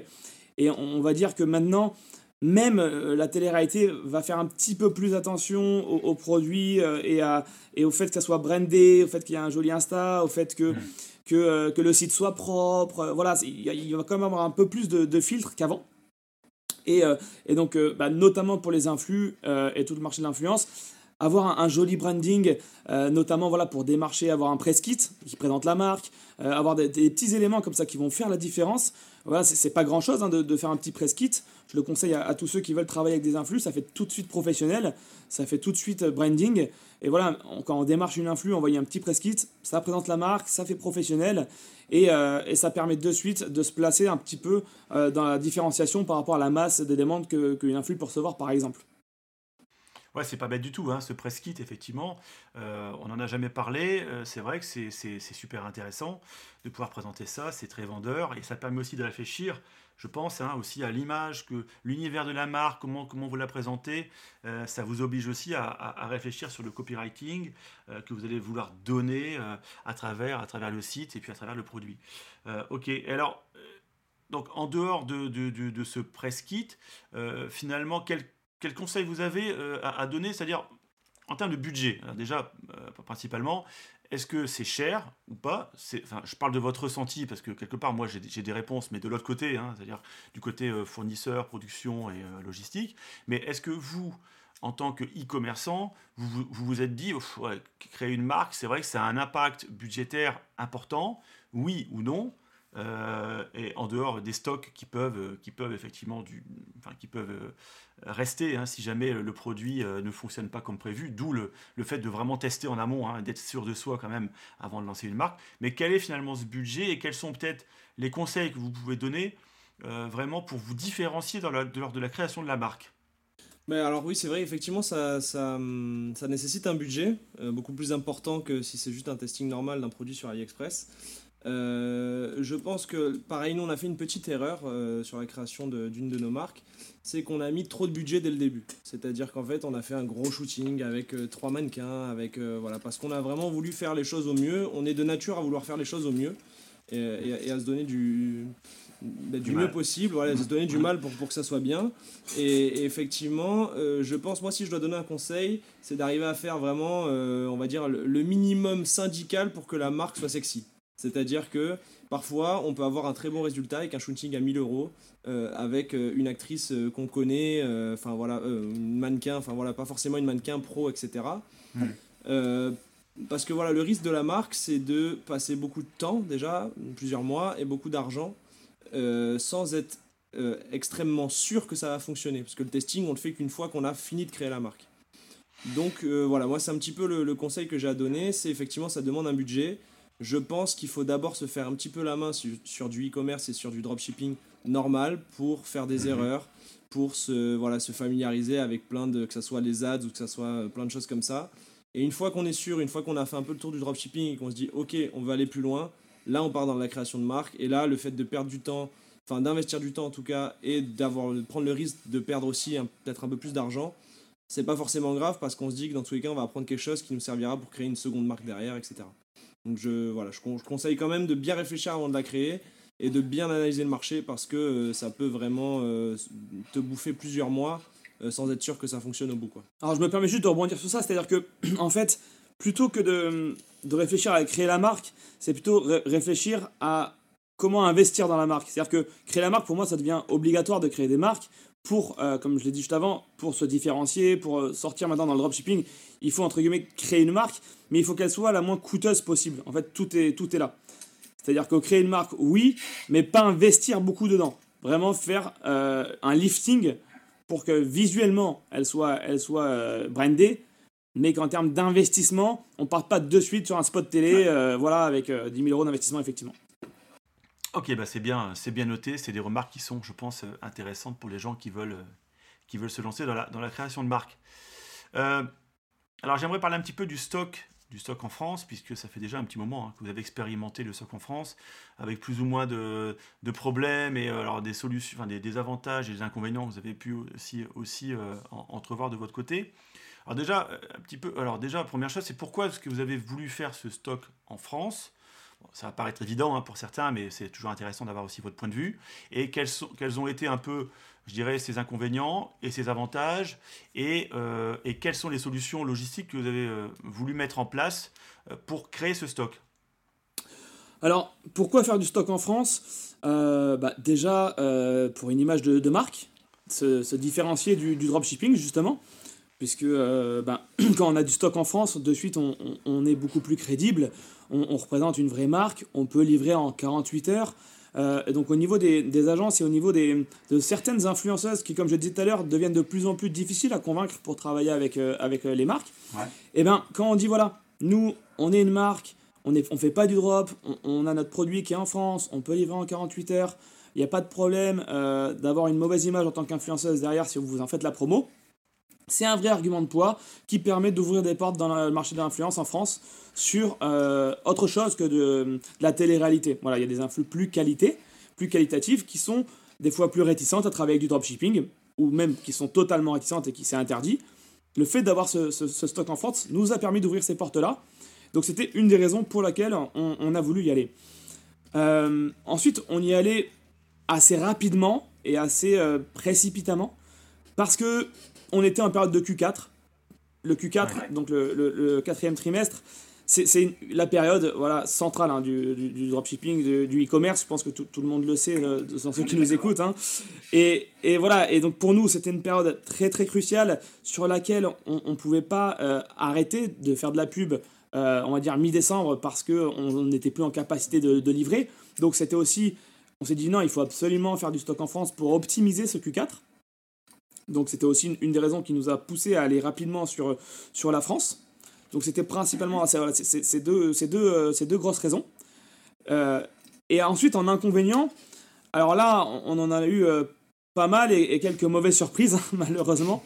Et on, va dire que maintenant, même la télé-réalité va faire un petit peu plus attention aux, produits et, à, et au fait que ça soit brandé, au fait qu'il y ait un joli Insta, au fait que, mmh. que, que, le site soit propre. Voilà, il, va quand même avoir un peu plus de, de filtres qu'avant. Et, euh, et donc, euh, bah, notamment pour les influx euh, et tout le marché de l'influence, avoir un, joli branding, notamment voilà, pour démarcher, avoir un press kit qui présente la marque, avoir des, petits éléments comme ça qui vont faire la différence. Voilà, c'est pas grand chose hein, de, faire un petit press kit. Je le conseille à, tous ceux qui veulent travailler avec des influx, ça fait tout de suite professionnel, ça fait tout de suite branding. Et voilà, quand on démarche une influx, voit un petit press kit, ça présente la marque, ça fait professionnel. Euh, et, ça permet de suite de se placer un petit peu euh, dans la différenciation par rapport à la masse des demandes qu'une que influx peut recevoir, par exemple. Ouais, c'est pas bête du tout, hein, ce press kit, effectivement. Euh, on n'en a jamais parlé. c'est vrai que c'est super intéressant de pouvoir présenter ça. C'est très vendeur et ça permet aussi de réfléchir je pense hein, aussi à l'image, que l'univers de la marque, comment, comment vous la présentez, euh, ça vous oblige aussi à, réfléchir sur le copywriting euh, que vous allez vouloir donner euh, à, travers, à travers le site et puis à travers le produit. ok, alors, donc en dehors de, de, de, ce press kit, finalement, quel, quel, conseil vous avez à, à donner C'est-à-dire, en termes de budget, déjà, principalement, est-ce que c'est cher ou pas? Je parle de votre ressenti parce que quelque part, moi, j'ai des réponses, mais de l'autre côté, hein, c'est-à-dire du côté euh, fournisseur, production et euh, logistique. Mais est-ce que vous, en tant que e-commerçant, vous, vous, êtes dit, créer une marque, c'est vrai que ça a un impact budgétaire important, oui ou non? Euh, et en dehors des stocks qui peuvent, qui peuvent effectivement enfin, qui peuvent rester hein, si jamais le produit euh, ne fonctionne pas comme prévu, d'où le, le, fait de vraiment tester en amont, hein, d'être sûr de soi quand même avant de lancer une marque. Mais quel est finalement ce budget et quels sont peut-être les conseils que vous pouvez donner euh, vraiment pour vous différencier lors de la création de la marque? Mais alors oui, c'est vrai, effectivement, ça, ça, hum, nécessite un budget euh, beaucoup plus important que si c'est juste un testing normal d'un produit sur AliExpress. Euh, je pense que, pareil, nous, on a fait une petite erreur euh, sur la création d'une de, nos marques. C'est qu'on a mis trop de budget dès le début. C'est-à-dire qu'en fait, on a fait un gros shooting avec euh, trois mannequins, avec, voilà, parce qu'on a vraiment voulu faire les choses au mieux. On est de nature à vouloir faire les choses au mieux et, à se donner du, bah, du, mieux possible, voilà, se donner du mal pour, pour que ça soit bien. Et, effectivement, je pense, moi, si je dois donner un conseil, c'est d'arriver à faire vraiment, on va dire, le minimum syndical pour que la marque soit sexy. C'est-à-dire que parfois, on peut avoir un très bon résultat avec un shooting à 1000 euros, euh, avec euh, une actrice euh, qu'on connaît, enfin voilà, une mannequin, enfin voilà, pas forcément une mannequin pro, etc. parce que voilà, le risque de la marque, c'est de passer beaucoup de temps déjà, plusieurs mois, et beaucoup d'argent, sans être extrêmement sûr que ça va fonctionner. Parce que le testing, on le fait qu'une fois qu'on a fini de créer la marque. Donc voilà, moi c'est un petit peu le conseil que j'ai à donner, c'est effectivement ça demande un budget. Je pense qu'il faut d'abord se faire un petit peu la main sur, du e-commerce et sur du dropshipping normal pour faire des mhm. erreurs, pour se, voilà, se familiariser avec plein de, que ce soit les ads ou que ce soit euh, plein de choses comme ça. Et une fois qu'on est sûr, une fois qu'on a fait un peu le tour du dropshipping et qu'on se dit, ok, on va aller plus loin, là on part dans la création de marque. Et là, le fait de perdre du temps, enfin d'investir du temps en tout cas, et d'avoir prendre le risque de perdre aussi peut-être un peu plus d'argent, c'est pas forcément grave parce qu'on se dit que dans tous les cas, on va apprendre quelque chose qui nous servira pour créer une seconde marque derrière, etc. Donc je, voilà, je, conseille quand même de bien réfléchir avant de la créer et de bien analyser le marché parce que euh, ça peut vraiment euh, te bouffer plusieurs mois euh, sans être sûr que ça fonctionne au bout. Quoi. Alors je me permets juste de rebondir sur ça, c'est-à-dire que en fait, plutôt que de, de réfléchir à créer la marque, c'est plutôt réfléchir à comment investir dans la marque. C'est-à-dire que créer la marque, pour moi, ça devient obligatoire de créer des marques pour, euh, comme je l'ai dit juste avant, pour se différencier, pour euh, sortir maintenant dans le dropshipping. Il faut, entre guillemets, créer une marque, mais il faut qu'elle soit la moins coûteuse possible. En fait, tout est, tout est là. C'est-à-dire que créer une marque, oui, mais pas investir beaucoup dedans. Vraiment faire euh, un lifting pour que visuellement, elle soit, elle soit brandée, mais qu'en termes d'investissement, on ne parte pas de suite sur un spot télé, voilà, avec 10 000 euros d'investissement, effectivement. Ok, bah c'est bien, c'est bien noté. C'est des remarques qui sont, je pense, euh, intéressantes pour les gens qui veulent, euh, qui veulent se lancer dans la, dans la création de marque. Euh, alors j'aimerais parler un petit peu du stock, du stock en France, puisque ça fait déjà un petit moment hein, que vous avez expérimenté le stock en France, avec plus ou moins de, de problèmes et alors des solutions, enfin, des, avantages et des inconvénients que vous avez pu aussi, aussi entrevoir de votre côté. Alors déjà, un petit peu, alors déjà, première chose, c'est pourquoi est-ce que vous avez voulu faire ce stock en France? Ça va paraître évident hein, pour certains, mais c'est toujours intéressant d'avoir aussi votre point de vue. Et quels, sont, quels ont été un peu, je dirais, ces inconvénients et ces avantages et, euh, quelles sont les solutions logistiques que vous avez euh, voulu mettre en place euh, pour créer ce stock? Alors, pourquoi faire du stock en France? Bah, Déjà, pour une image de, marque, se, différencier du, dropshipping, justement puisque ben, quand on a du stock en France, de suite on est beaucoup plus crédible, on, représente une vraie marque, on peut livrer en 48 heures. Euh, et donc au niveau des, agences et au niveau des, de certaines influenceuses qui, comme je disais tout à l'heure, deviennent de plus en plus difficiles à convaincre pour travailler avec, euh, avec euh, les marques, et eh bien quand on dit voilà, nous on est une marque, on ne on fait pas du drop, on, a notre produit qui est en France, on peut livrer en 48 heures, il n'y a pas de problème d'avoir une mauvaise image en tant qu'influenceuse derrière si vous en faites la promo. C'est un vrai argument de poids qui permet d'ouvrir des portes dans le marché de l'influence en France sur euh, autre chose que de, la télé-réalité. Voilà, il y a des influx plus qualité, plus qualitatifs qui sont des fois plus réticentes à travailler avec du dropshipping ou même qui sont totalement réticentes et qui s'est interdit. Le fait d'avoir ce, stock en France nous a permis d'ouvrir ces portes-là. Donc c'était une des raisons pour laquelle on, a voulu y aller. Euh, ensuite, on y allait assez rapidement et assez euh, précipitamment parce que on était en période de Q4. Le Q4, donc le, quatrième trimestre, c'est la période voilà, centrale hein, du, dropshipping, du, e-commerce. Je pense que tout, le monde le sait, euh, dans ceux qui nous écoutent. Hein. Et, voilà, et donc pour nous, c'était une période très très cruciale sur laquelle on ne pouvait pas euh, arrêter de faire de la pub, euh, on va dire mi-décembre, parce qu'on n'était plus en capacité de, de livrer. Donc c'était aussi, on s'est dit non, il faut absolument faire du stock en France pour optimiser ce Q4. Donc c'était aussi une, des raisons qui nous a poussé à aller rapidement sur, sur la France. Donc c'était principalement voilà, ces deux, deux, euh, deux grosses raisons. Euh, et ensuite en inconvénient, alors là on en a eu euh, pas mal et, quelques mauvaises surprises hein, malheureusement.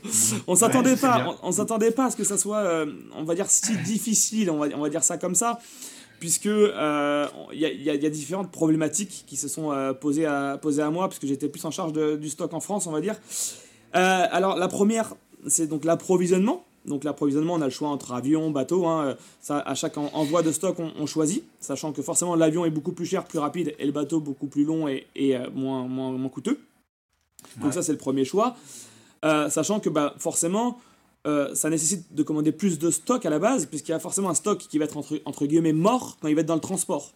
On s'attendait pas, on, s'attendait pas à ce que ça soit, on va dire si difficile, on va, on va dire ça comme ça, puisque il y, y, a différentes problématiques qui se sont posées, à, posées à moi, puisque j'étais plus en charge du stock en France, on va dire. Euh, alors la première, c'est donc l'approvisionnement. Donc l'approvisionnement, on a le choix entre avion, bateau. Hein. Ça, à chaque envoi de stock, on, choisit, sachant que forcément l'avion est beaucoup plus cher, plus rapide, et le bateau beaucoup plus long et, euh, moins, moins, moins, coûteux. Donc ça, c'est le premier choix. Euh, sachant que bah, forcément, ça nécessite de commander plus de stock à la base, puisqu'il y a forcément un stock qui va être entre, entre guillemets mort quand il va être dans le transport.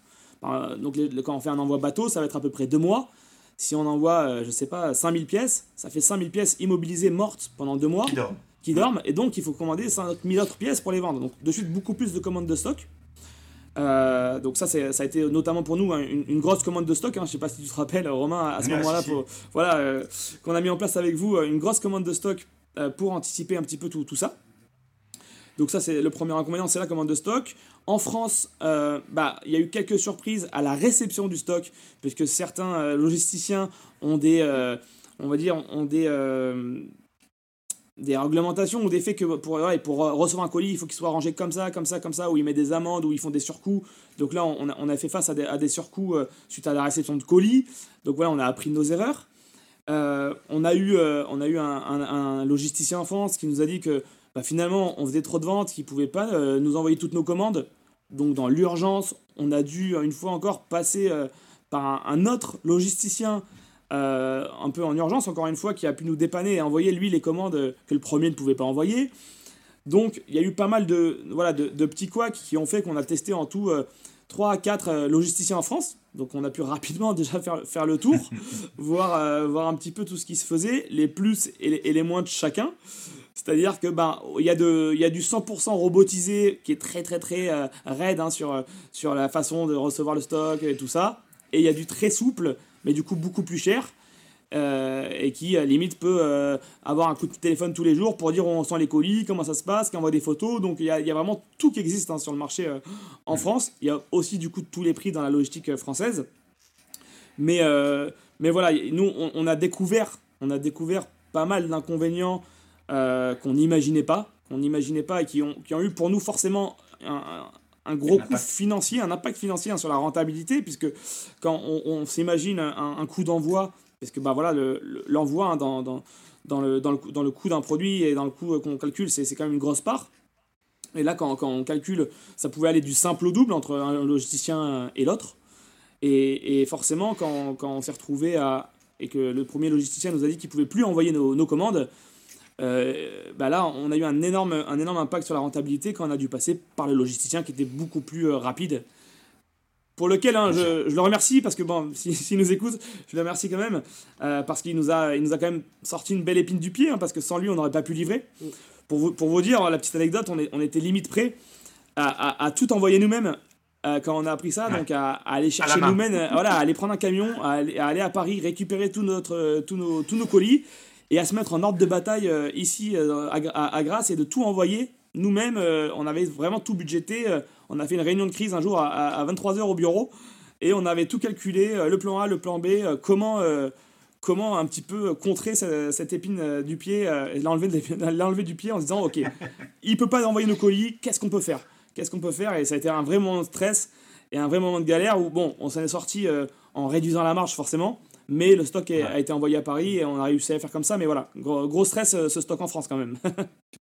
donc quand on fait un envoi bateau, ça va être à peu près deux mois. Si on envoie, euh, je sais pas, 5000 pièces, ça fait 5000 pièces immobilisées mortes pendant deux mois. Qui dorment. Qui dorment, et donc il faut commander 5000 autres pièces pour les vendre. Donc de suite, beaucoup plus de commandes de stock. Euh, donc ça, ça a été notamment pour nous une, grosse commande de stock. Hein. Je sais pas si tu te rappelles, Romain, à ce moment-là, voilà, euh, qu'on a mis en place avec vous une grosse commande de stock pour anticiper un petit peu tout, tout ça. Donc ça, c'est le premier inconvénient, c'est la commande de stock. En France, euh, bah, il y a eu quelques surprises à la réception du stock, puisque certains euh, logisticiens ont des, euh, on va dire, ont des, des réglementations ou des faits que pour, pour recevoir un colis, il faut qu'il soit rangé comme ça, comme ça, comme ça, où ils mettent des amendes, où ils font des surcoûts. Donc là, on a, fait face à des, à des surcoûts suite à la réception de colis. Donc voilà, on a appris nos erreurs. on a eu, on a eu un, logisticien en France qui nous a dit que bah, finalement on faisait trop de ventes, qu'il ne pouvait pas nous envoyer toutes nos commandes. Donc dans l'urgence, on a dû une fois encore passer par un, autre logisticien un peu en urgence, encore une fois, qui a pu nous dépanner et envoyer lui les commandes que le premier ne pouvait pas envoyer. Donc il y a eu pas mal de, voilà, de, petits couacs qui ont fait qu'on a testé en tout 3 à 4 logisticiens en France. Donc on a pu rapidement déjà faire, faire le tour, voir, euh, voir un petit peu tout ce qui se faisait, les plus et les, et les moins de chacun. C'est-à-dire que ben il y, a de, y a du 100% robotisé qui est très très très euh, raide hein, sur, sur la façon de recevoir le stock et tout ça. Et il y a du très souple, mais du coup beaucoup plus cher. Euh, et qui euh, limite peut euh, avoir un coup de téléphone tous les jours pour dire où on sent les colis, comment ça se passe, qui envoie des photos. Donc il y, y a, vraiment tout qui existe hein, sur le marché en France. Il y a aussi du coup tous les prix dans la logistique française. Mais, mais voilà, nous on, a découvert, on a découvert pas mal d'inconvénients qu'on n'imaginait pas, qu'on n'imaginait pas et qui ont, qui ont eu pour nous forcément un, un gros coût financier, un impact financier hein, sur la rentabilité, puisque quand on, s'imagine un, un, coût d'envoi parce que bah, voilà, l'envoi hein, dans, dans, le, dans, le, dans le coût d'un produit et dans le coût qu'on calcule, c'est quand même une grosse part. Et là, quand, quand, on calcule, ça pouvait aller du simple au double entre un logisticien et l'autre. Et, et, forcément, quand, quand on s'est retrouvé à. et que le premier logisticien nous a dit qu'il pouvait plus envoyer nos, nos commandes, euh, bah là, on a eu un énorme, un énorme impact sur la rentabilité quand on a dû passer par le logisticien qui était beaucoup plus euh, rapide pour lequel hein, je, je, le remercie parce que bon, s'il si, nous écoute, je le remercie quand même euh, parce qu'il nous a, il nous a quand même sorti une belle épine du pied hein, parce que sans lui, on n'aurait pas pu livrer. Mm. Pour vous, pour vous dire la petite anecdote, on, est, on était limite prêt à, à, tout envoyer nous-mêmes euh, quand on a appris ça, donc à, aller chercher nous-mêmes, euh, voilà, à aller prendre un camion, à aller, à, aller Paris récupérer tout notre, tous, nos, tous nos colis et à se mettre en ordre de bataille ici à, Grasse et de tout envoyer nous-mêmes. on avait vraiment tout budgété on a fait une réunion de crise un jour à, 23h au bureau et on avait tout calculé, euh, le plan A, le plan B, euh, comment, euh, comment un petit peu contrer cette, épine du pied, l'enlever du pied en se disant ok, il peut pas envoyer nos colis, qu'est-ce qu'on peut faire? Qu'est-ce qu'on peut faire? Et ça a été un vrai moment de stress et un vrai moment de galère où bon, on s'en est sorti en réduisant la marge forcément, mais le stock a, été envoyé à Paris et on a réussi à faire comme ça. Mais voilà, gros, gros stress ce stock en France quand même.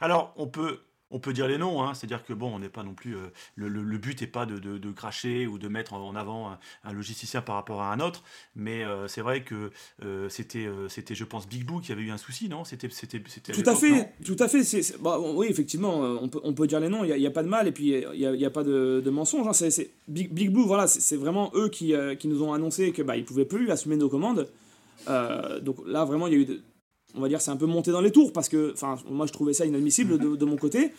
Alors, on peut, on peut dire les noms, hein. c'est-à-dire que bon, on n'est pas non plus. Euh, le, but n'est pas de, cracher ou de mettre en avant un, logisticien par rapport à un autre, mais euh, c'est vrai que euh, c'était, c'était, je pense, Big Boo qui avait eu un souci, non? C'était, c'était, c'était. Tout à fait, tout à fait. C'est, bah, oui, effectivement, on peut, on peut dire les noms. Il n'y a, pas de mal et puis il n'y a, pas de, mensonge. Hein. c'est, Big, Big, Blue, voilà, c'est, vraiment eux qui, qui, nous ont annoncé que bah, ils pouvaient plus assumer nos commandes. donc là, vraiment, il y a eu de, on va dire, c'est un peu monté dans les tours parce que, enfin, moi je trouvais ça inadmissible de, mon côté.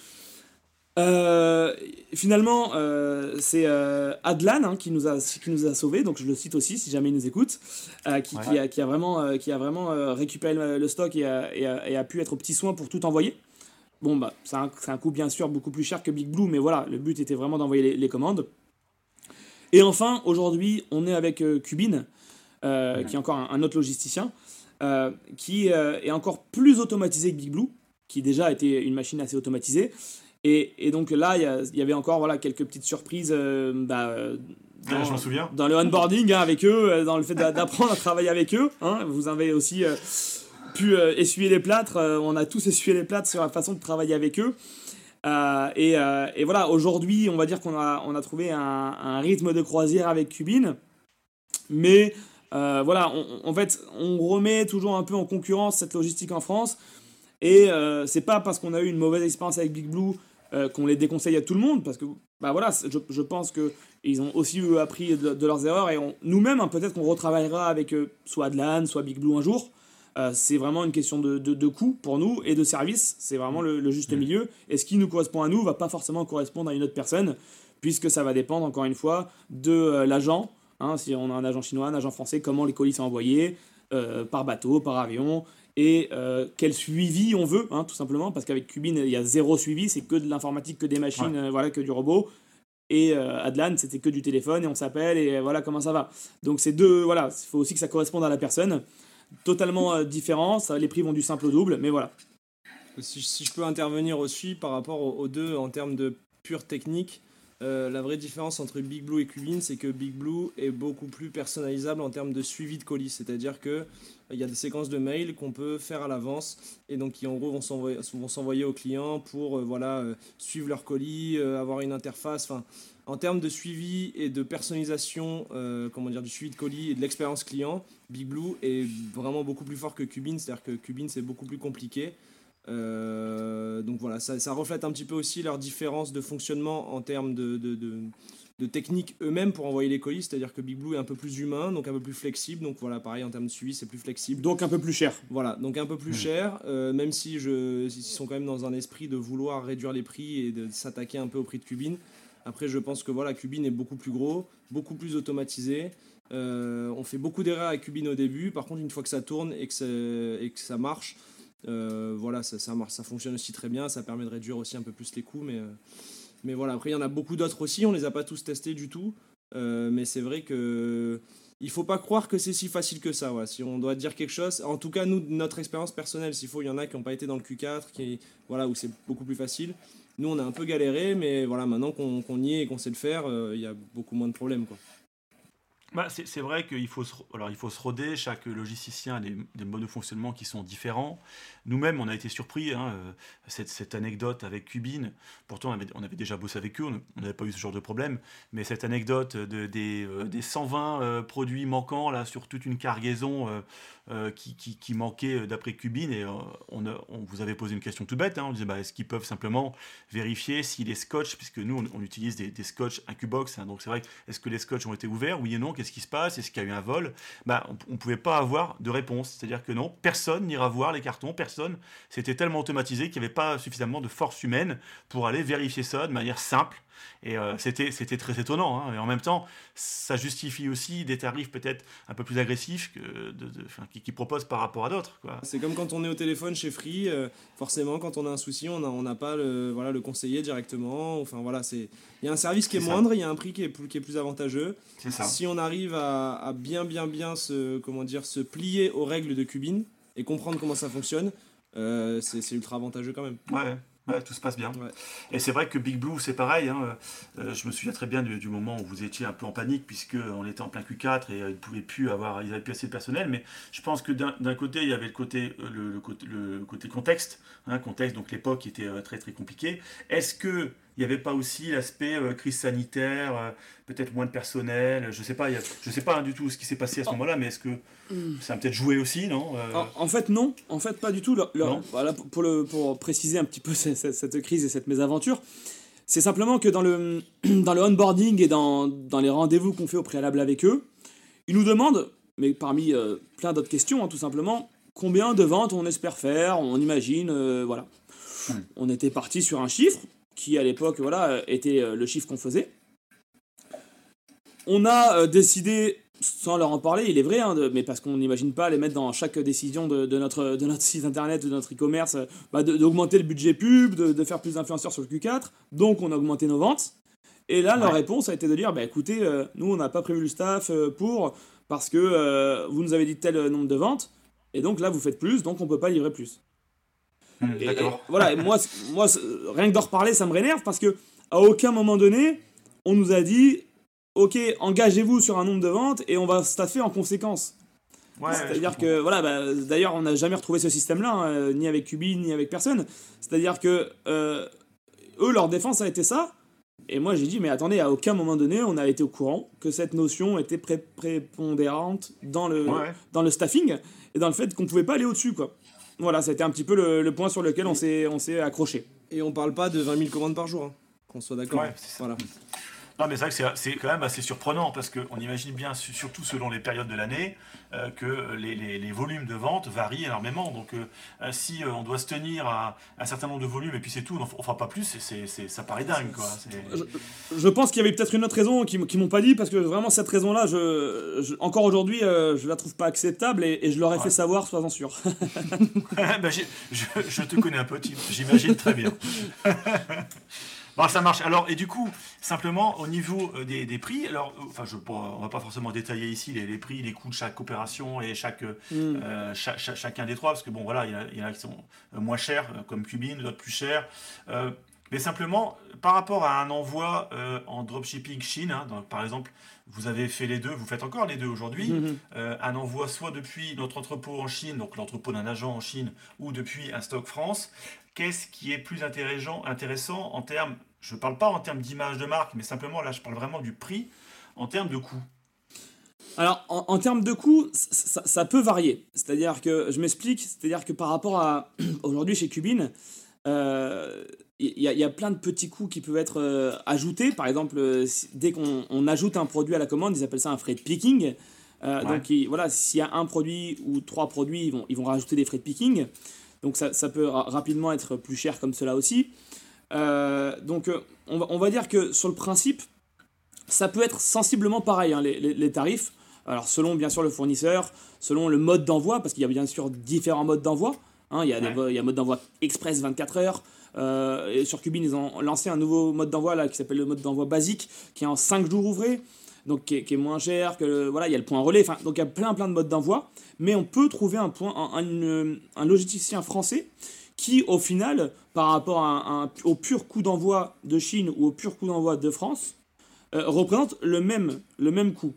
Euh, finalement, euh, c'est euh, Adlan hein, qui, nous a, qui nous a sauvés, donc je le cite aussi si jamais il nous écoute, qui, qui, a, vraiment, qui a vraiment récupéré le, stock et a, et, a, pu être au petit soin pour tout envoyer. Bon, bah, c'est un, un, coût bien sûr beaucoup plus cher que Big Blue, mais voilà, le but était vraiment d'envoyer les, les, commandes. Et enfin, aujourd'hui, on est avec Cubine, qui est encore un autre logisticien. Euh, qui euh, est encore plus automatisé que Big Blue, qui déjà était une machine assez automatisée. Et, et donc là, il y, avait encore voilà, quelques petites surprises euh, bah, dans, ah, souviens. dans le onboarding hein, avec eux, dans le fait d'apprendre à travailler avec eux. Hein. Vous avez aussi pu essuyer les plâtres, on a tous essuyé les plâtres sur la façon de travailler avec eux. Et, et, voilà, aujourd'hui, on va dire qu'on a, on a trouvé un, un, rythme de croisière avec Cubine, mais euh, voilà, en fait, on remet toujours un peu en concurrence cette logistique en France. Et euh, c'est pas parce qu'on a eu une mauvaise expérience avec Big Blue euh, qu'on les déconseille à tout le monde, parce que bah voilà, je, je pense qu'ils ont aussi appris de, leurs erreurs et nous-mêmes, hein, peut-être qu'on retravaillera avec soit Adlan, soit Big Blue un jour. c'est vraiment une question de, de, coût pour nous et de service. C'est vraiment le, le, juste milieu. Et ce qui nous correspond à nous va pas forcément correspondre à une autre personne, puisque ça va dépendre, encore une fois, de l'agent, Hein, si on a un agent chinois, un agent français, comment les colis sont envoyés, euh, par bateau, par avion, et euh, quel suivi on veut, hein, tout simplement, parce qu'avec Cubine, il y a zéro suivi, c'est que de l'informatique, que des machines, euh, voilà, que du robot. Et Adlan, c'était que du téléphone, et on s'appelle, et voilà comment ça va. Donc c'est deux, voilà, il faut aussi que ça corresponde à la personne. Totalement différent, ça, les prix vont du simple au double, mais voilà. Si, je peux intervenir aussi par rapport aux, deux en termes de pure technique, Euh, la vraie différence entre Big Blue et Cubine, c'est que Big Blue est beaucoup plus personnalisable en termes de suivi de colis. C'est-à-dire que il y a des séquences de mails qu'on peut faire à l'avance et donc qui en gros vont s'envoyer aux clients pour euh, voilà, euh, suivre leur colis, avoir une interface. En termes de suivi et de personnalisation, comment dire, du suivi de colis et de l'expérience client, Big Blue est vraiment beaucoup plus fort que Cubine. C'est-à-dire que Cubine c'est beaucoup plus compliqué. Euh, donc voilà, ça, reflète un petit peu aussi leur différence de fonctionnement en termes de, de, de, technique eux-mêmes pour envoyer les colis, c'est-à-dire que Big Blue est un peu plus humain, donc un peu plus flexible, donc voilà, pareil en termes de suivi, c'est plus flexible. Donc un peu plus cher. Voilà, donc un peu plus cher, euh, même si je, ils sont quand même dans un esprit de vouloir réduire les prix et de s'attaquer un peu au prix de Cubine. Après, je pense que voilà, Cubine est beaucoup plus gros, beaucoup plus automatisé. Euh, on fait beaucoup d'erreurs avec Cubine au début, par contre, une fois que ça tourne et que, et que ça marche, euh, voilà, ça, ça, marche, ça fonctionne aussi très bien, ça permet de réduire aussi un peu plus les coûts, mais, euh, mais voilà, après il y en a beaucoup d'autres aussi, on les a pas tous testés du tout, euh, mais c'est vrai que il faut pas croire que c'est si facile que ça, si on doit dire quelque chose, en tout cas nous, notre expérience personnelle, s'il faut, il y en a qui n'ont pas été dans le Q4, qui, voilà, où c'est beaucoup plus facile, nous on a un peu galéré, mais voilà, maintenant qu'on y est et qu'on sait le faire, il y a beaucoup moins de problèmes. Bah, c'est vrai qu'il faut, se, roder, chaque logisticien a des modes de fonctionnement qui sont différents. Nous-mêmes, on a été surpris, hein, euh, cette, cette, anecdote avec Cubine, pourtant on avait, on avait, déjà bossé avec eux, on n'avait pas eu ce genre de problème, mais cette anecdote de, des, euh, des 120 euh, produits manquants là, sur toute une cargaison qui, qui, manquait d'après Cubine, et on, on, vous avait posé une question tout bête, hein, on disait bah, est-ce qu'ils peuvent simplement vérifier si les scotch, puisque nous on, utilise des, des scotch incubox, hein, donc c'est vrai, est-ce que les scotch ont été ouverts, oui et non, qu'est-ce qui se passe, est-ce qu'il y a eu un vol? Bah, On ne pouvait pas avoir de réponse, c'est-à-dire que non, personne n'ira voir les cartons, c'était tellement automatisé qu'il n'y avait pas suffisamment de force humaine pour aller vérifier ça de manière simple. Et euh, c'était, très étonnant. Hein. Et en même temps, ça justifie aussi des tarifs peut-être un peu plus agressifs que de, qui, proposent par rapport à d'autres. C'est comme quand on est au téléphone chez Free, euh, forcément, quand on a un souci, on n'a pas le, voilà, le conseiller directement. Enfin, voilà, il y a un service qui est, moindre, il y a un prix qui est plus, qui est plus avantageux. Si on arrive à, à, bien, bien, bien se, comment dire, se plier aux règles de Cubine et comprendre comment ça fonctionne, euh, c'est ultra avantageux quand même. Ouais. Ouais, tout se passe bien. Et c'est vrai que Big Blue, c'est pareil. Hein. Euh, je me souviens très bien du, moment où vous étiez un peu en panique, puisqu'on était en plein Q4 et euh, ils pouvaient plus avoir, ils n'avaient plus assez de personnel. Mais je pense que d'un côté, il y avait le côté, le, côté, le côté contexte. Hein, contexte, donc l'époque était très très compliquée. Est-ce que il n'y avait pas aussi l'aspect euh, crise sanitaire, euh, peut-être moins de personnel, je sais pas, je sais pas du tout ce qui s'est passé à ce oh. moment-là, mais est-ce que hmm. ça a peut-être joué aussi, non euh? en, fait, non, en fait, pas du tout. voilà, pour, le, pour préciser un petit peu cette, crise et cette mésaventure, c'est simplement que dans le, dans le onboarding et dans, dans les rendez-vous qu'on fait au préalable avec eux, ils nous demandent, mais parmi plein d'autres questions, hein, tout simplement, combien de ventes on espère faire, on imagine, voilà. Hmm. On était parti sur un chiffre, qui à l'époque voilà, était euh, le chiffre qu'on faisait. On a euh, décidé, sans leur en parler, il est vrai, hein, mais parce qu'on n'imagine pas les mettre dans chaque décision de, notre, de notre site internet, de notre e-commerce, bah, d'augmenter le budget pub, de, faire plus d'influenceurs sur le Q4, donc on a augmenté nos ventes. Et là, leur réponse a été de dire, bah, écoutez, euh, nous on n'a pas prévu le staff pour, parce que vous nous avez dit tel nombre de ventes, et donc là vous faites plus, donc on ne peut pas livrer plus. Hmm, voilà, moi, moi, rien que d'en reparler, ça me rénerve parce que à aucun moment donné, on nous a dit Ok, engagez-vous sur un nombre de ventes et on va staffer en conséquence. C'est-à-dire que, voilà, bah, d'ailleurs, on n'a jamais retrouvé ce système-là, hein, ni avec Cubi, ni avec personne. C'est-à-dire que euh, eux, leur défense a été ça. Et moi, j'ai dit, mais attendez, à aucun moment donné, on a été au courant que cette notion était prépondérante dans le, dans le staffing et dans le fait qu'on ne pouvait pas aller au-dessus, quoi. Voilà, c'était un petit peu le, point sur lequel on s'est accroché. Et on parle pas de 20 000 commandes par jour, hein, qu'on soit d'accord. Ouais, voilà. Non, mais c'est vrai que c'est quand même assez surprenant parce qu'on imagine bien, surtout selon les périodes de l'année, euh, que les, volumes de vente varient énormément. Donc, euh, euh, si on doit se tenir à, un certain nombre de volumes et puis c'est tout, on ne fera pas plus, ça paraît dingue. Quoi. Je, pense qu'il y avait peut-être une autre raison qu'ils ne m'ont pas dit parce que vraiment, cette raison-là, je, encore aujourd'hui, je la trouve pas acceptable et, je leur ai fait savoir, sois-en sûr. Ben, je, te connais un peu, j'imagine très bien. Bon, ça marche. Alors, et du coup, simplement au niveau euh, des, prix, alors, euh, enfin, je, on va pas forcément détailler ici les, prix, les coûts de chaque opération et chaque, euh, mm. chacun des trois, parce que bon, voilà, il y, en a qui sont moins chers, comme Cubine, d'autres plus chers. Mais simplement, par rapport à un envoi euh, en dropshipping Chine, hein, par exemple, vous avez fait les deux, vous faites encore les deux aujourd'hui, mhm. euh, un envoi soit depuis notre entrepôt en Chine, donc l'entrepôt d'un agent en Chine, ou depuis un stock France, qu'est-ce qui est plus intéressant, intéressant en termes, je ne parle pas en termes d'image de marque, mais simplement là je parle vraiment du prix, en termes de coût alors, en, termes de coût, ça, peut varier. C'est-à-dire que, je m'explique, c'est-à-dire que par rapport à aujourd'hui chez Cubine, euh, il y, a plein de petits coûts qui peuvent être euh, ajoutés. Par exemple, euh, dès qu'on ajoute un produit à la commande, ils appellent ça un frais de picking. Donc voilà, s'il y a un produit ou trois produits, ils vont, ils vont rajouter des frais de picking. Donc ça, ça peut rapidement être plus cher comme cela aussi. donc on va, on va, dire que sur le principe, ça peut être sensiblement pareil, hein, les, les, tarifs. Alors selon bien sûr le fournisseur, selon le mode d'envoi, parce qu'il y a bien sûr différents modes d'envoi. Hein, il, y a il y a mode d'envoi express 24 heures. Euh, et sur Cubine, ils ont lancé un nouveau mode d'envoi là qui s'appelle le mode d'envoi basique, qui est en 5 jours ouvrés, donc qui est, moins cher que voilà, il y a le point relais. Enfin, donc il y a plein plein de modes d'envoi, mais on peut trouver un point, un, un, logisticien français qui, au final, par rapport à un, au pur coût d'envoi de Chine ou au pur coût d'envoi de France, euh, représente le même, le même coût.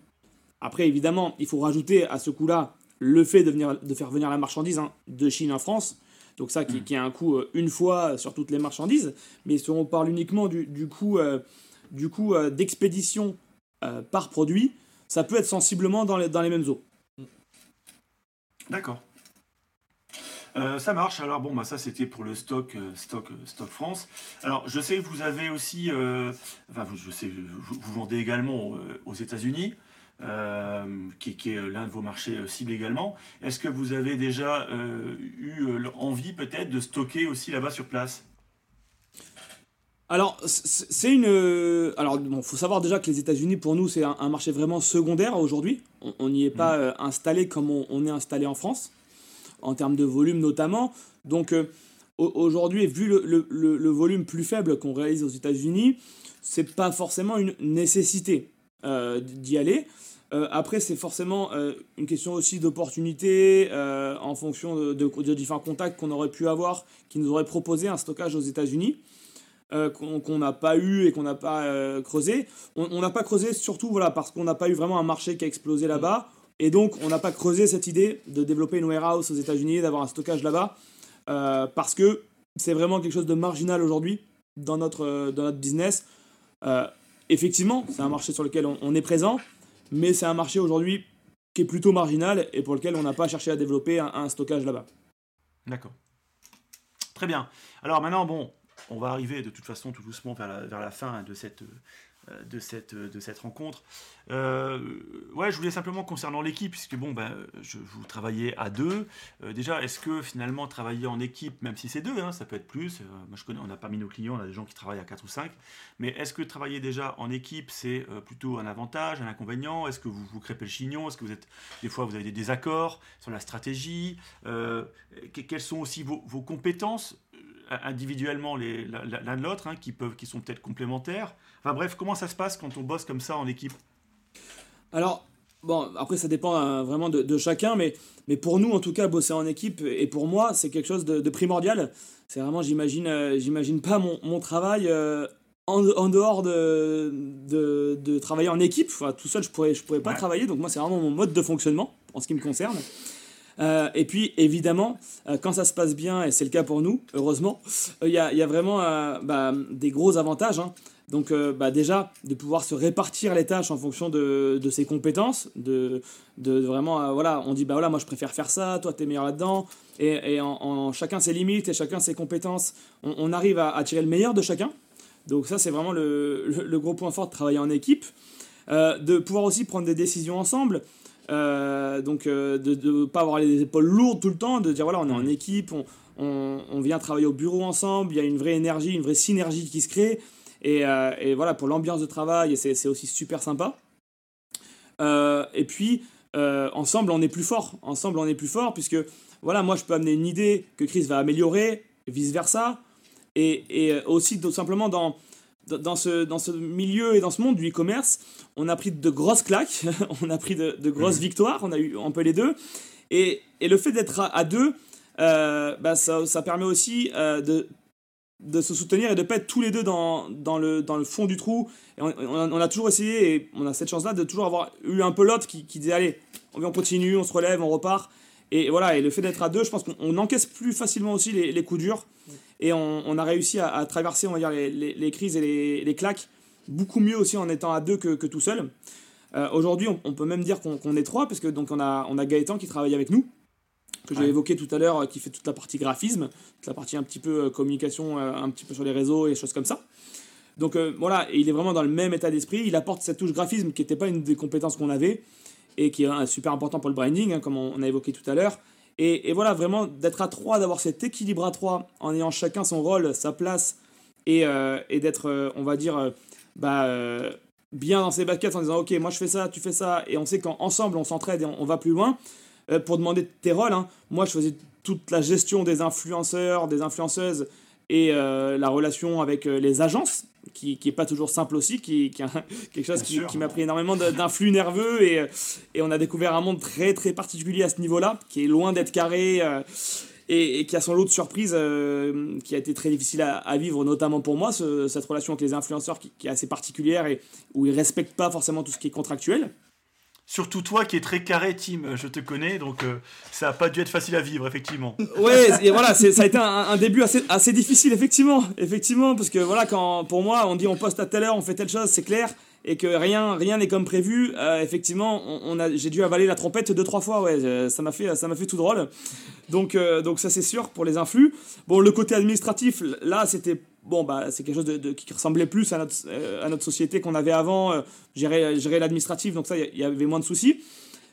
Après, évidemment, il faut rajouter à ce coût-là le fait de, venir, de faire venir la marchandise hein, de Chine en France. Donc ça, qui, qui, a un coût euh, une fois sur toutes les marchandises. Mais si on parle uniquement du, du coût, euh, du coût d'expédition par produit, ça peut être sensiblement dans les, mêmes eaux. D'accord. Euh, ça marche. Alors bon, bah ça c'était pour le stock, euh, stock, euh, stock France. Alors je sais que vous avez aussi, enfin sais, vous, vous vendez également aux États-Unis, qui, qui, est l'un de vos marchés cibles également. Est-ce que vous avez déjà eu envie peut-être de stocker aussi là-bas sur place? Alors, c'est une. Alors, bon, faut savoir déjà que les États-Unis, pour nous, c'est un, marché vraiment secondaire aujourd'hui. On n'y est pas mmh. installé comme on, est installé en France en termes de volume notamment. Donc euh, aujourd'hui, vu le, volume plus faible qu'on réalise aux États-Unis, c'est pas forcément une nécessité euh, d'y aller. Euh, après, c'est forcément une question aussi d'opportunité en fonction de, différents contacts qu'on aurait pu avoir qui nous auraient proposé un stockage aux États-Unis. Qu'on n'a pas eu et qu'on n'a pas creusé. On n'a pas creusé surtout voilà, parce qu'on n'a pas eu vraiment un marché qui a explosé là-bas. Et donc, on n'a pas creusé cette idée de développer une warehouse aux États-Unis, d'avoir un stockage là-bas, euh, parce que c'est vraiment quelque chose de marginal aujourd'hui dans notre, euh, dans notre business. Euh, effectivement, c'est un marché sur lequel on, est présent, mais c'est un marché aujourd'hui qui est plutôt marginal et pour lequel on n'a pas cherché à développer un, stockage là-bas. D'accord. Très bien. Alors maintenant, bon, on va arriver de toute façon tout doucement vers la, vers la fin de cette, euh, de cette, de cette rencontre. Euh, ouais, je voulais simplement concernant l'équipe, puisque bon, ben, je, vous travaillez à deux. Euh, déjà, est-ce que finalement travailler en équipe, même si c'est deux, hein, ça peut être plus. moi, je connais, on a parmi nos clients, on a des gens qui travaillent à quatre ou cinq. Mais est-ce que travailler déjà en équipe, c'est plutôt un avantage, un inconvénient? Est-ce que vous vous crêpez le chignon? Est-ce que vous êtes des fois vous avez des désaccords sur la stratégie? Quelles sont aussi vos, vos compétences? Individuellement l'un de l'autre, hein, qui, peuvent, qui sont peut-être complémentaires. Enfin bref, comment ça se passe quand on bosse comme ça en équipe? Alors, bon, après ça dépend hein, vraiment de, chacun, mais, mais pour nous en tout cas, bosser en équipe, et pour moi, c'est quelque chose de, primordial. C'est vraiment, j'imagine, euh, j'imagine pas mon, mon travail euh, en, en, dehors de, de, de, travailler en équipe. Enfin, tout seul, je pourrais, je pourrais pas travailler, donc moi, c'est vraiment mon mode de fonctionnement en ce qui me concerne. Euh, et puis, évidemment, euh, quand ça se passe bien, et c'est le cas pour nous, heureusement, il y, a, vraiment euh, bah, des gros avantages. Hein. Donc, bah, déjà, de pouvoir se répartir les tâches en fonction de, ses compétences, de, vraiment, voilà, on dit, bah voilà, moi je préfère faire ça, toi t'es meilleur là-dedans, et, en, chacun ses limites et chacun ses compétences, on, arrive à, tirer le meilleur de chacun. Donc, ça, c'est vraiment le, gros point fort de travailler en équipe. de pouvoir aussi prendre des décisions ensemble. Euh, donc euh, de ne pas avoir les épaules lourdes tout le temps, de dire voilà, on est en mm. équipe, on, on, vient travailler au bureau ensemble, il y a une vraie énergie, une vraie synergie qui se crée. Et, euh, et voilà, pour l'ambiance de travail, c'est aussi super sympa. et puis, ensemble, on est plus fort. Ensemble, on est plus fort, puisque voilà, moi, je peux amener une idée que Chris va améliorer, vice-versa. Et, et, aussi, tout simplement, dans, dans ce, dans ce milieu et dans ce monde du e-commerce, on a pris de grosses claques, on a pris de, grosses mhm. victoires, on a eu un peu les deux. Et, et le fait d'être à, deux, euh, bah ça, ça, permet aussi euh, de, de se soutenir et de pas être tous les deux dans, dans, le, dans le fond du trou. Et on, a, toujours essayé, et on a cette chance-là, de toujours avoir eu un peu l'autre qui, qui disait allez, on continue, on se relève, on repart. Et voilà, et le fait d'être à deux, je pense qu'on encaisse plus facilement aussi les, les coups durs. Et on, on a réussi à, à, traverser, on va dire, les, les, les crises et les, les, claques beaucoup mieux aussi en étant à deux que, que tout seul. Euh, Aujourd'hui, on, on, peut même dire qu'on est trois, parce que donc on a, on a Gaëtan qui travaille avec nous, que j'ai ouais. évoqué tout à l'heure, qui fait toute la partie graphisme, toute la partie un petit peu euh, communication, euh, un petit peu sur les réseaux et choses comme ça. Donc euh, voilà, et il est vraiment dans le même état d'esprit. Il apporte cette touche graphisme qui n'était pas une des compétences qu'on avait et qui est super important pour le branding, hein, comme on, a évoqué tout à l'heure. Et, voilà, vraiment d'être à trois, d'avoir cet équilibre à trois en ayant chacun son rôle, sa place et, euh, d'être, euh, on va dire, bah, bien dans ses baskets en disant ok, moi je fais ça, tu fais ça, et on sait qu'ensemble on s'entraide et on, on, va plus loin. pour demander tes rôles, hein, moi je faisais toute la gestion des influenceurs, des influenceuses et euh, la relation avec euh, les agences, qui, qui est pas toujours simple aussi, qui, qui est quelque chose qui, qui m'a pris énormément d'influx nerveux et, et on a découvert un monde très très particulier à ce niveau-là, qui est loin d'être carré euh, et, et, qui a son lot de surprises euh, qui a été très difficile à, à vivre, notamment pour moi, ce, cette relation avec les influenceurs qui, qui, est assez particulière et où ils respectent pas forcément tout ce qui est contractuel. Surtout toi qui es très carré, Tim, je te connais, donc euh, ça n'a pas dû être facile à vivre, effectivement. Ouais, et voilà, ça a été un, début assez, difficile, effectivement, effectivement, parce que voilà, quand pour moi on dit on poste à telle heure, on fait telle chose, c'est clair, et que rien rien n'est comme prévu, euh, effectivement, j'ai dû avaler la trompette deux trois fois, ouais, ça m'a fait ça m'a fait tout drôle. Donc euh, donc ça c'est sûr pour les influx. Bon, le côté administratif, là c'était bon, bah, c'est quelque chose de, de, qui ressemblait plus à notre, euh, à notre société qu'on avait avant, euh, gérer, gérer l'administratif, donc ça, il y, y, avait moins de soucis.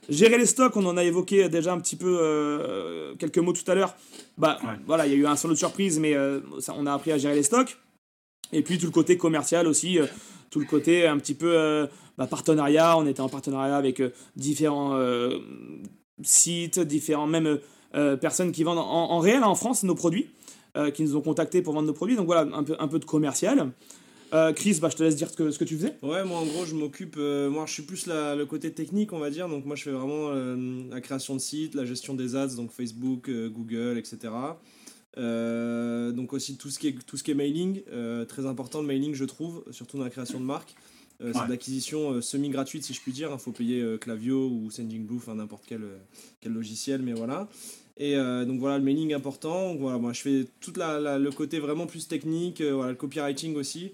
Gérer les stocks, on en a évoqué déjà un petit peu euh, quelques mots tout à l'heure. Bah, ouais. voilà, il y a eu un solo de surprise, mais euh, ça, on a appris à gérer les stocks. Et puis tout le côté commercial aussi, euh, tout le côté un petit peu bah, partenariat. On était en partenariat avec différents sites, différents même personnes qui vendent en, en réel en France nos produits euh, qui nous ont contactés pour vendre nos produits. Donc voilà, un peu, un peu de commercial. Euh, Chris, bah, je te laisse dire ce que, ce que tu faisais. Ouais, moi en gros, je m'occupe. Euh, moi, je suis plus la, le côté technique, on va dire. Donc, moi, je fais vraiment euh, la création de sites, la gestion des ads, donc Facebook, euh, Google, etc. Euh, donc, aussi tout ce qui est, tout ce qui est mailing. très important le mailing, je trouve, surtout dans la création de marque. Ouais. C'est de l'acquisition semi-gratuite, si je puis dire. Il faut payer Clavio ou Sending Blue, enfin n'importe quel, quel logiciel, mais voilà. Et euh, donc voilà, le mailing important. Voilà, moi je fais tout le côté vraiment plus technique, euh, voilà, le copywriting aussi.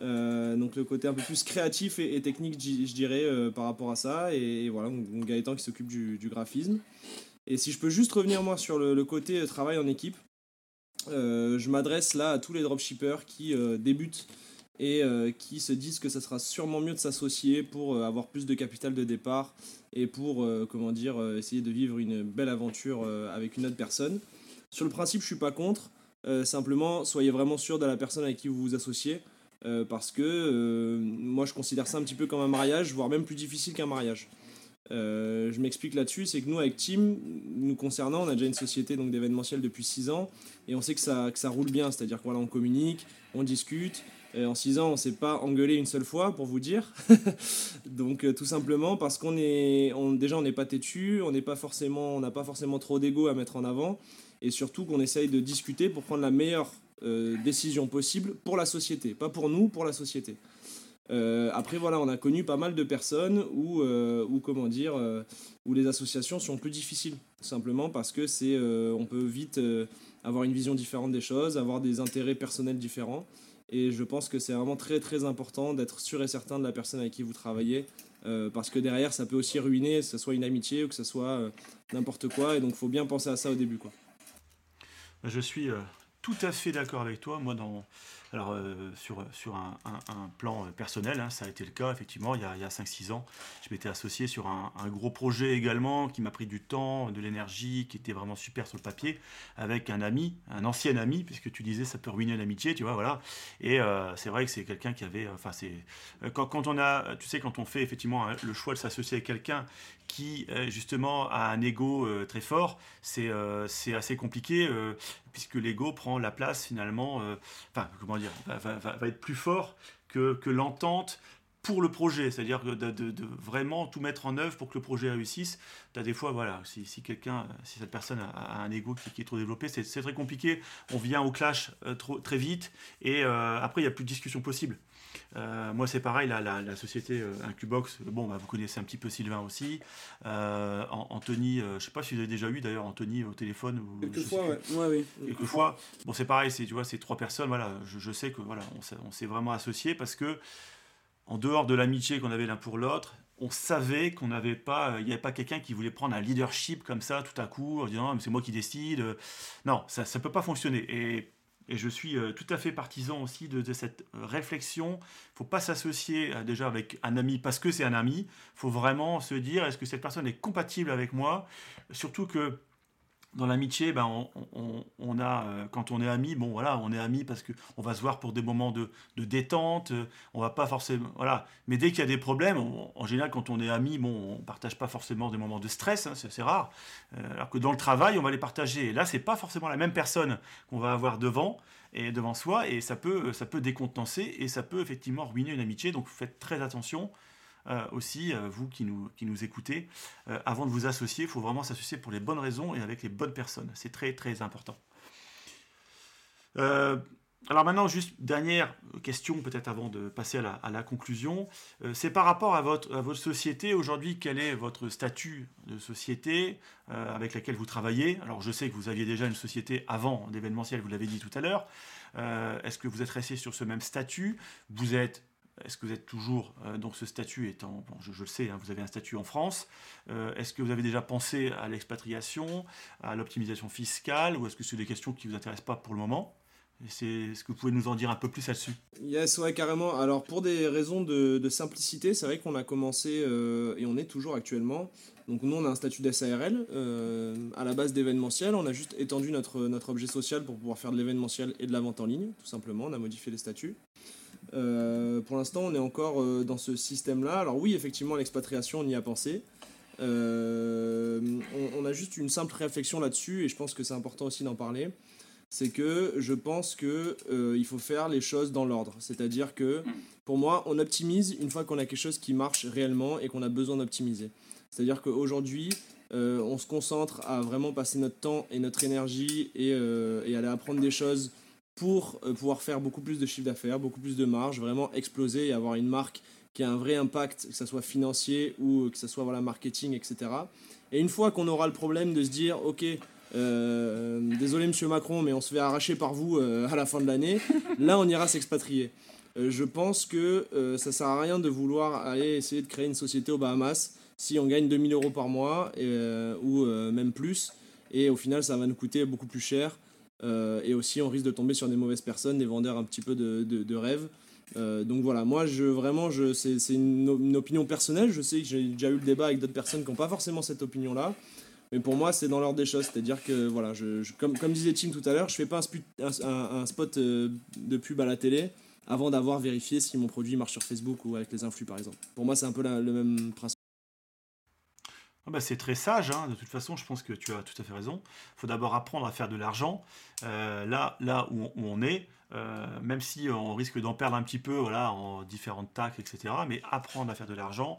Euh, donc le côté un peu plus créatif et, technique, je dirais, par rapport à ça. Et, et voilà, Gaëtan qui s'occupe du, du, graphisme. Et si je peux juste revenir moi sur le, le côté travail en équipe, je m'adresse là à tous les dropshippers qui débutent et euh, qui se disent que ça sera sûrement mieux de s'associer pour euh, avoir plus de capital de départ et pour euh, comment dire essayer de vivre une belle aventure avec une autre personne. Sur le principe, je suis pas contre. simplement, soyez vraiment sûr de la personne avec qui vous vous associez. parce que moi je considère ça un petit peu comme un mariage, voire même plus difficile qu'un mariage. Je m'explique là-dessus, c'est que nous, avec Team, nous concernant, on a déjà une société d'événementiel depuis 6 ans et on sait que ça, que ça roule bien, c'est-à-dire qu'on voilà, communique, on discute. Et en 6 ans, on ne s'est pas engueulé une seule fois, pour vous dire. donc, euh, tout simplement parce qu'on est, déjà, on n'est pas têtu, on n'est pas forcément, on n'a pas forcément trop d'ego à mettre en avant, et surtout qu'on essaye de discuter pour prendre la meilleure euh, décision possible pour la société, pas pour nous, pour la société. Euh, après, voilà, on a connu pas mal de personnes où, euh, où comment dire, euh, où les associations sont plus difficiles, simplement parce que c'est, euh, on peut vite euh, avoir une vision différente des choses, avoir des intérêts personnels différents. Et je pense que c'est vraiment très très important d'être sûr et certain de la personne avec qui vous travaillez, euh, parce que derrière, ça peut aussi ruiner, que ce soit une amitié ou que ce soit n'importe quoi. Et donc, il faut bien penser à ça au début. Je suis tout à fait d'accord avec toi. Moi, dans alors, euh, sur, sur un, plan personnel, hein, ça a été le cas, effectivement, il y a, a 5-6 ans. Je m'étais associé sur un, gros projet également qui m'a pris du temps, de l'énergie, qui était vraiment super sur le papier, avec un ami, un ancien ami, puisque tu disais ça peut ruiner l'amitié, tu vois, voilà. Et euh, c'est vrai que c'est quelqu'un qui avait. Enfin, c'est. Euh, quand, quand on a. Tu sais, quand on fait effectivement hein, le choix de s'associer avec quelqu'un qui euh, justement a un ego euh, très fort, c'est euh, assez compliqué puisque l'ego prend la place finalement, enfin comment dire, va, être plus fort que, l'entente pour le projet, c'est-à-dire de, vraiment tout mettre en œuvre pour que le projet réussisse. Tu as des fois, voilà, si, quelqu'un, si cette personne a, un ego qui, est trop développé, c'est très compliqué. On vient au clash euh, très vite et euh, après, il n'y a plus de discussion possible. Euh, moi, c'est pareil, la, la, société Incubox, bon, bah, vous connaissez un petit peu Sylvain aussi. Anthony, je ne sais pas si vous avez déjà eu d'ailleurs Anthony au téléphone. Ou, Quelquefois, ouais. oui. Quelquefois. Bon, c'est pareil, tu vois, ces trois personnes, voilà, je, je sais que voilà, on s'est vraiment associés parce que en dehors de l'amitié qu'on avait l'un pour l'autre, on savait qu'on n'avait pas, il n'y avait pas quelqu'un qui voulait prendre un leadership comme ça tout à coup en disant c'est moi qui décide. Non, ça ne peut pas fonctionner. Et, je suis euh, tout à fait partisan aussi de, cette réflexion. Il ne faut pas s'associer euh, déjà avec un ami parce que c'est un ami. Il faut vraiment se dire est-ce que cette personne est compatible avec moi? Surtout que dans l'amitié, ben on, a, euh, quand on est amis, bon voilà, on est amis parce que on va se voir pour des moments de, détente, euh, on va pas forcément, voilà. Mais dès qu'il y a des problèmes, en général, quand on est amis, bon, on partage pas forcément des moments de stress, hein, c'est rare. Euh, alors que dans le travail, on va les partager. Et là, c'est pas forcément la même personne qu'on va avoir devant et devant soi, et ça peut, ça peut décontenancer et ça peut effectivement ruiner une amitié. Donc faites très attention. Euh, aussi, euh, vous qui nous, qui nous écoutez, euh, avant de vous associer, il faut vraiment s'associer pour les bonnes raisons et avec les bonnes personnes. C'est très très important. alors maintenant, juste dernière question, peut-être avant de passer à la, conclusion, c'est par rapport à votre, à votre société. Aujourd'hui, quel est votre statut de société avec laquelle vous travaillez? Alors je sais que vous aviez déjà une société avant d'événementiel, vous l'avez dit tout à l'heure. Est-ce que vous êtes resté sur ce même statut? Vous êtes est-ce que vous êtes toujours, euh, donc ce statut étant, je, le sais, hein, vous avez un statut en France, euh, est-ce que vous avez déjà pensé à l'expatriation, à l'optimisation fiscale, ou est-ce que c'est des questions qui ne vous intéressent pas pour le moment? Est-ce que vous pouvez nous en dire un peu plus là-dessus? Yes, ouais, carrément. Alors, pour des raisons de, simplicité, c'est vrai qu'on a commencé, euh, et on est toujours actuellement, donc nous, on a un statut d'SARL, à la base d'événementiel, on a juste étendu notre, notre objet social pour pouvoir faire de l'événementiel et de la vente en ligne, tout simplement, on a modifié les statuts. Euh, pour l'instant, on est encore euh, dans ce système-là. Alors oui, effectivement, l'expatriation, on y a pensé. Euh, on, a juste une simple réflexion là-dessus, et je pense que c'est important aussi d'en parler. C'est que je pense que il faut faire les choses dans l'ordre. C'est-à-dire que, pour moi, on optimise une fois qu'on a quelque chose qui marche réellement et qu'on a besoin d'optimiser. C'est-à-dire qu'aujourd'hui, on se concentre à vraiment passer notre temps et notre énergie et, et aller apprendre des choses pour euh, pouvoir faire beaucoup plus de chiffre d'affaires, beaucoup plus de marge, vraiment exploser et avoir une marque qui a un vrai impact, que ce soit financier ou que ce soit voilà, marketing, etc. Et une fois qu'on aura le problème de se dire, ok, euh, désolé monsieur Macron, mais on se fait arracher par vous euh, à la fin de l'année, là on ira s'expatrier. je pense que ça sert à rien de vouloir aller essayer de créer une société aux Bahamas si on gagne 2000 euros par mois ou même plus, et au final ça va nous coûter beaucoup plus cher. Euh, et aussi, on risque de tomber sur des mauvaises personnes, des vendeurs un petit peu de, rêves. Euh, donc voilà, moi, je, vraiment, je, c'est, une, opinion personnelle. Je sais que j'ai déjà eu le débat avec d'autres personnes qui n'ont pas forcément cette opinion-là. Mais pour moi, c'est dans l'ordre des choses. C'est-à-dire que, voilà, je, comme, comme disait Tim tout à l'heure, je fais pas un, un, spot euh, de pub à la télé avant d'avoir vérifié si mon produit marche sur Facebook ou avec les influx, par exemple. Pour moi, c'est un peu le même principe. Ah bah, c'est très sage, hein. de toute façon, je pense que tu as tout à fait raison. Il faut d'abord apprendre à faire de l'argent. Euh, là, là où on est, même si on risque d'en perdre un petit peu voilà, en différentes taxes, etc. Mais apprendre à faire de l'argent,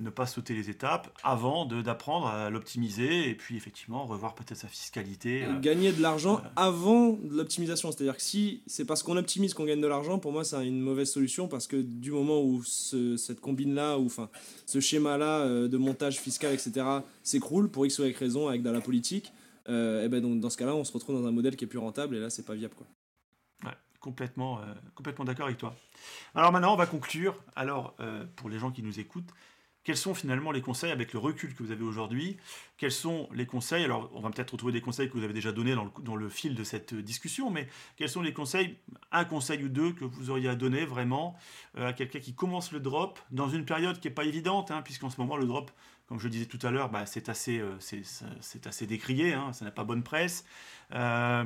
ne pas sauter les étapes avant d'apprendre à l'optimiser et puis effectivement revoir peut-être sa fiscalité. Euh, Gagner de l'argent avant de l'optimisation. C'est-à-dire que si c'est parce qu'on optimise qu'on gagne de l'argent, pour moi c'est une mauvaise solution parce que du moment où cette combine-là, ou enfin ce schéma-là euh, de montage fiscal, etc. s'écroule pour X ou Y raison avec de la politique, et ben donc dans ce cas-là on se retrouve dans un modèle qui est plus rentable et là c'est pas viable quoi complètement, euh, complètement d'accord avec toi. Alors maintenant, on va conclure. Alors, euh, pour les gens qui nous écoutent, quels sont finalement les conseils avec le recul que vous avez aujourd'hui? Quels sont les conseils? Alors, on va peut-être retrouver des conseils que vous avez déjà donnés dans le, dans le, fil de cette discussion, mais quels sont les conseils, un conseil ou deux que vous auriez à donner vraiment euh, à quelqu'un qui commence le drop dans une période qui n'est pas évidente, hein, puisqu'en ce moment, le drop, comme je le disais tout à l'heure, bah, c'est assez, euh, assez décrié, hein, ça n'a pas bonne presse. Euh,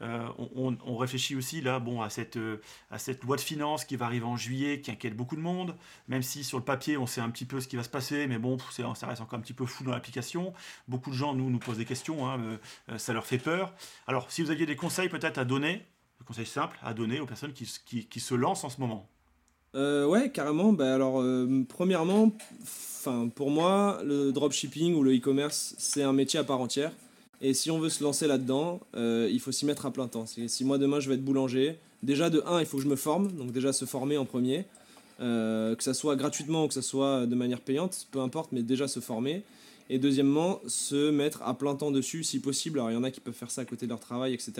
euh, on, réfléchit aussi là, bon, à cette, loi de finances qui va arriver en juillet, qui inquiète beaucoup de monde, même si sur le papier on sait un petit peu ce qui va se passer, mais bon, ça reste encore un petit peu fou dans l'application. Beaucoup de gens nous nous posent des questions, hein, ça leur fait peur. Alors, si vous aviez des conseils peut-être à donner, des conseils simples à donner aux personnes qui se lancent en ce moment. Ouais, carrément. Bah, alors, premièrement, pour moi, le dropshipping ou le e-commerce, c'est un métier à part entière. Et si on veut se lancer là-dedans, il faut s'y mettre à plein temps. Si moi demain je vais être boulanger, déjà de 1, il faut que je me forme, donc déjà se former en premier. Euh, que ça soit gratuitement ou que ça soit de manière payante, peu importe, mais déjà se former. Et deuxièmement, se mettre à plein temps dessus si possible. Alors il y en a qui peuvent faire ça à côté de leur travail, etc.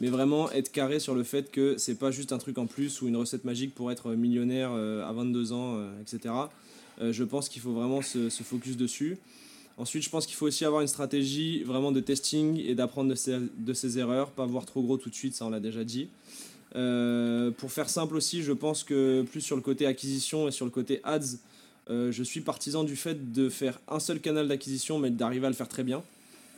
Mais vraiment être carré sur le fait que c'est pas juste un truc en plus ou une recette magique pour être millionnaire euh, à 22 ans, euh, etc. je pense qu'il faut vraiment se, focus dessus. Ensuite, je pense qu'il faut aussi avoir une stratégie vraiment de testing et d'apprendre de ses, erreurs, pas voir trop gros tout de suite, ça on l'a déjà dit. Euh, pour faire simple aussi, je pense que plus sur le côté acquisition et sur le côté ads, euh, je suis partisan du fait de faire un seul canal d'acquisition, mais d'arriver à le faire très bien.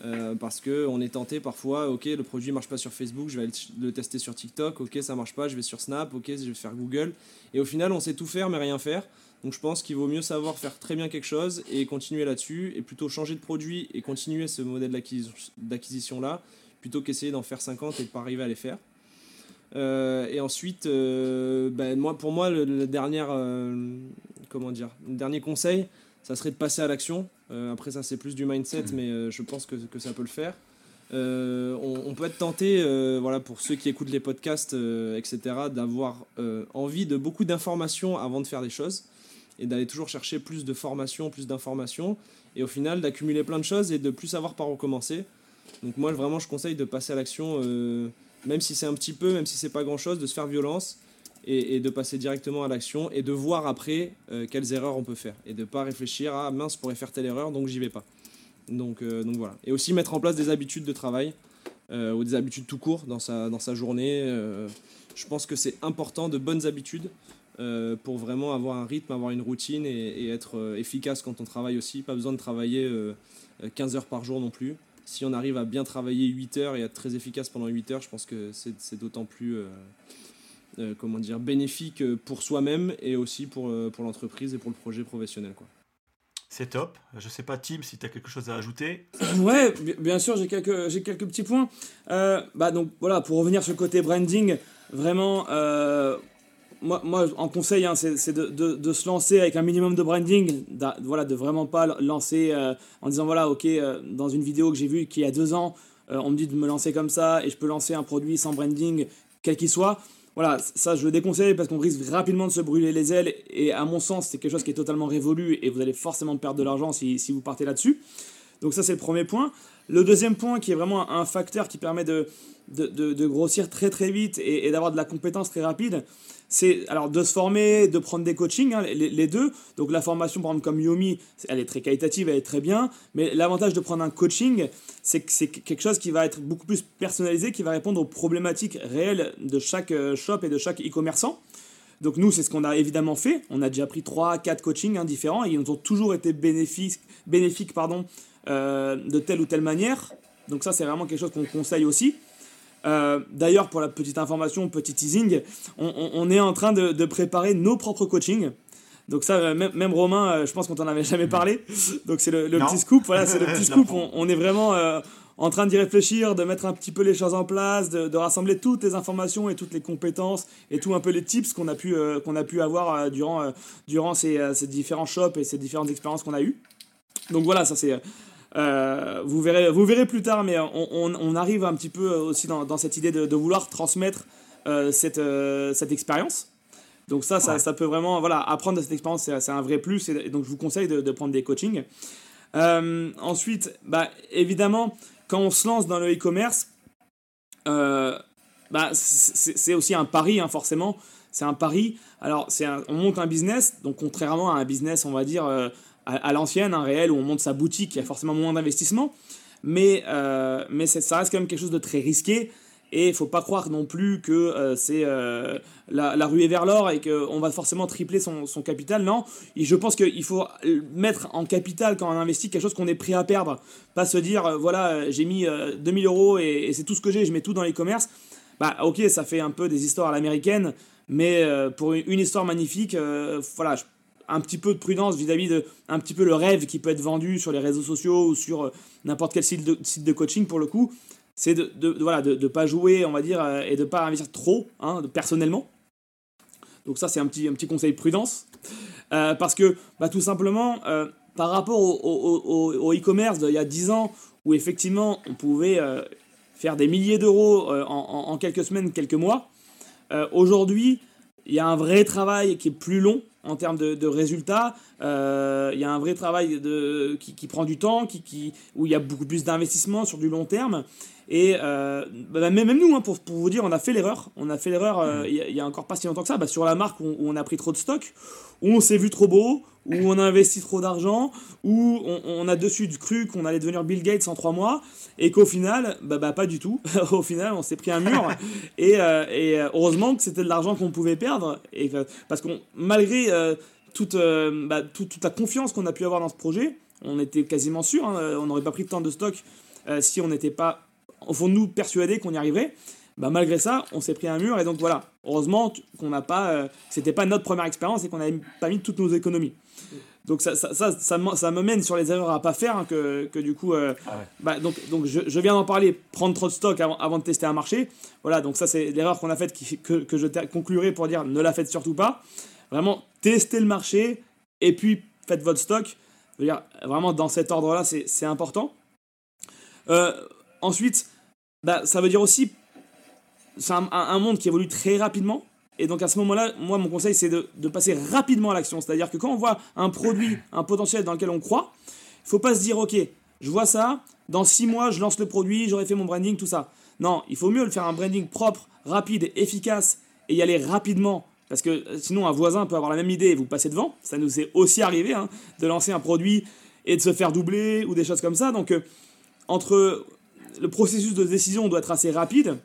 Euh, parce qu'on est tenté parfois, ok, le produit marche pas sur Facebook, je vais le tester sur TikTok, ok, ça marche pas, je vais sur Snap, ok, je vais faire Google. Et au final, on sait tout faire, mais rien faire. Donc je pense qu'il vaut mieux savoir faire très bien quelque chose et continuer là-dessus, et plutôt changer de produit et continuer ce modèle d'acquisition-là, plutôt qu'essayer d'en faire 50 et de pas arriver à les faire. Euh, et ensuite, euh, ben, moi, pour moi, le, dernier, euh, comment dire, dernier conseil, ça serait de passer à l'action. après, ça, c'est plus du mindset, mais je pense que, ça peut le faire. On, peut être tenté, voilà, pour ceux qui écoutent les podcasts, etc., d'avoir envie de beaucoup d'informations avant de faire des choses et d'aller toujours chercher plus de formation, plus d'informations, et au final d'accumuler plein de choses et de plus savoir par où commencer. Donc moi, vraiment, je conseille de passer à l'action même si c'est un petit peu, même si c'est pas grand chose, de se faire violence et, de passer directement à l'action et de voir après euh, quelles erreurs on peut faire et de pas réfléchir à mince, je pourrais faire telle erreur donc j'y vais pas. Donc, euh, voilà. Et aussi mettre en place des habitudes de travail euh, ou des habitudes tout court dans sa, journée. je pense que c'est important de bonnes habitudes pour vraiment avoir un rythme, avoir une routine et être efficace quand on travaille aussi. Pas besoin de travailler 15 heures par jour non plus si on arrive à bien travailler 8 heures et être très efficace pendant 8 heures, je pense que c'est d'autant plus euh, euh, comment dire, bénéfique pour soi-même et aussi pour, euh, pour l'entreprise et pour le projet professionnel. Quoi. C'est top. Je sais pas, Tim, si tu as quelque chose à ajouter. Ouais, bien sûr, j'ai quelques, j'ai quelques petits points. bah donc voilà, pour revenir sur le côté branding, vraiment, moi, moi, en conseil, hein, c'est de, de, de, se lancer avec un minimum de branding, voilà, de vraiment pas lancer euh, en disant voilà, ok, euh, dans une vidéo que j'ai vue qui a deux ans, euh, on me dit de me lancer comme ça et je peux lancer un produit sans branding, quel qu'il soit. Voilà, ça je le déconseille parce qu'on risque rapidement de se brûler les ailes et à mon sens, c'est quelque chose qui est totalement révolu et vous allez forcément perdre de l'argent si, si, vous partez là-dessus. Donc ça c'est le premier point. Le deuxième point qui est vraiment un facteur qui permet de, de, de, grossir très très vite et d'avoir de la compétence très rapide, c'est alors de se former, de prendre des coachings, hein, les, deux. Donc la formation, par exemple, comme Yomi, elle est très qualitative, elle est très bien. Mais l'avantage de prendre un coaching, c'est que c'est quelque chose qui va être beaucoup plus personnalisé, qui va répondre aux problématiques réelles de chaque euh, shop et de chaque e-commerçant. Donc nous, c'est ce qu'on a évidemment fait. On a déjà pris 3 4 coachings hein, différents et ils nous ont toujours été bénéfiques, bénéfiques pardon, euh, de telle ou telle manière. Donc ça, c'est vraiment quelque chose qu'on conseille aussi. Euh, d'ailleurs, pour la petite information, petit teasing, on, est en train de, préparer nos propres coachings. Donc ça, euh, même, Romain, euh, je pense qu'on t'en avait jamais parlé. Donc c'est le, petit scoop. Voilà, c'est le petit scoop. On, est vraiment en train d'y réfléchir, de mettre un petit peu les choses en place, de, rassembler toutes les informations et toutes les compétences et tout un peu les tips qu'on a pu qu'on a pu avoir durant durant ces, ces différents shops et ces différentes expériences qu'on a eues. Donc voilà, ça c'est euh, vous, verrez, vous verrez plus tard, mais on, arrive un petit peu aussi dans, cette idée de, vouloir transmettre euh, cette, euh, cette expérience. Donc ça, ça, peut vraiment, voilà, apprendre de cette expérience, c'est un vrai plus. Et donc je vous conseille de, prendre des coachings. ensuite, bah, évidemment, quand on se lance dans le e-commerce, bah, c'est aussi un pari, hein, forcément. C'est un pari. Alors, on monte un business, donc contrairement à un business, on va dire, à, l'ancienne, un réel où on monte sa boutique, il y a forcément moins d'investissement, mais, euh, mais ça reste quand même quelque chose de très risqué. Et il faut pas croire non plus que euh, c'est euh, la, la, ruée vers l'or et qu'on va forcément tripler son, capital. Non, et je pense qu'il faut mettre en capital quand on investit quelque chose qu'on est prêt à perdre. Pas se dire, voilà, j'ai mis 2000 euros et, et c'est tout ce que j'ai, je mets tout dans les commerces. Bah ok, ça fait un peu des histoires à l'américaine, mais pour une, histoire magnifique, voilà, je un petit peu de prudence vis-à-vis de un petit peu le rêve qui peut être vendu sur les réseaux sociaux ou sur euh, n'importe quel site de, site de coaching pour le coup c'est de, de, voilà de, de pas jouer on va dire euh, et de pas investir trop hein, personnellement Donc ça, c'est un petit, un petit conseil prudence. Euh, parce que, bah, tout simplement, par rapport au, e-commerce d'il y a 10 ans, où effectivement, on pouvait faire des milliers d'euros en, quelques semaines, quelques mois, aujourd'hui, il y a un vrai travail qui est plus long en termes de, résultats. il y a un vrai travail de, qui, prend du temps, qui, qui, où il y a beaucoup plus d'investissement sur du long terme. Et euh, bah, même, nous, hein, pour, pour, vous dire, on a fait l'erreur. On a fait l'erreur euh, mm. il y, a encore pas si longtemps que ça, bah, sur la marque où, on a pris trop de stock, où on s'est vu trop beau, où on a investi trop d'argent, où on, a dessus cru qu'on allait devenir Bill Gates en trois mois, et qu'au final, bah, bah, pas du tout. au final, on s'est pris un mur. et, euh, et heureusement que c'était de l'argent qu'on pouvait perdre. Et, parce que malgré toute, bah, toute, la confiance qu'on a pu avoir dans ce projet, on était quasiment sûr, hein, on n'aurait pas pris tant de stock si on n'était pas au fond de nous persuadés qu'on y arriverait. Bah, malgré ça, on s'est pris un mur et donc voilà. Heureusement qu'on n'a pas, euh, c'était pas notre première expérience et qu'on n'avait pas mis toutes nos économies. Donc ça, ça, ça, ça, me mène sur les erreurs à pas faire, hein, que, que, du coup, euh, ah bah, donc, donc je, je viens d'en parler, prendre trop de stock avant, avant, de tester un marché. Voilà, donc ça c'est l'erreur qu'on a faite, qui, que, que je conclurai pour dire ne la faites surtout pas. Vraiment, testez le marché et puis faites votre stock. Dire, vraiment dans cet ordre-là, c'est important. Euh, ensuite, bah, ça veut dire aussi, c'est un, monde qui évolue très rapidement. Et donc à ce moment-là, moi, mon conseil, c'est de, passer rapidement à l'action. C'est-à-dire que quand on voit un produit, un potentiel dans lequel on croit, il faut pas se dire, ok, je vois ça, dans six mois, je lance le produit, j'aurai fait mon branding, tout ça. Non, il faut mieux le faire un branding propre, rapide, efficace, et y aller rapidement. Parce que euh, sinon, un voisin peut avoir la même idée et vous passer devant. Ça nous est aussi arrivé hein, de lancer un produit et de se faire doubler ou des choses comme ça. Donc, euh, entre le processus de décision doit être assez rapide.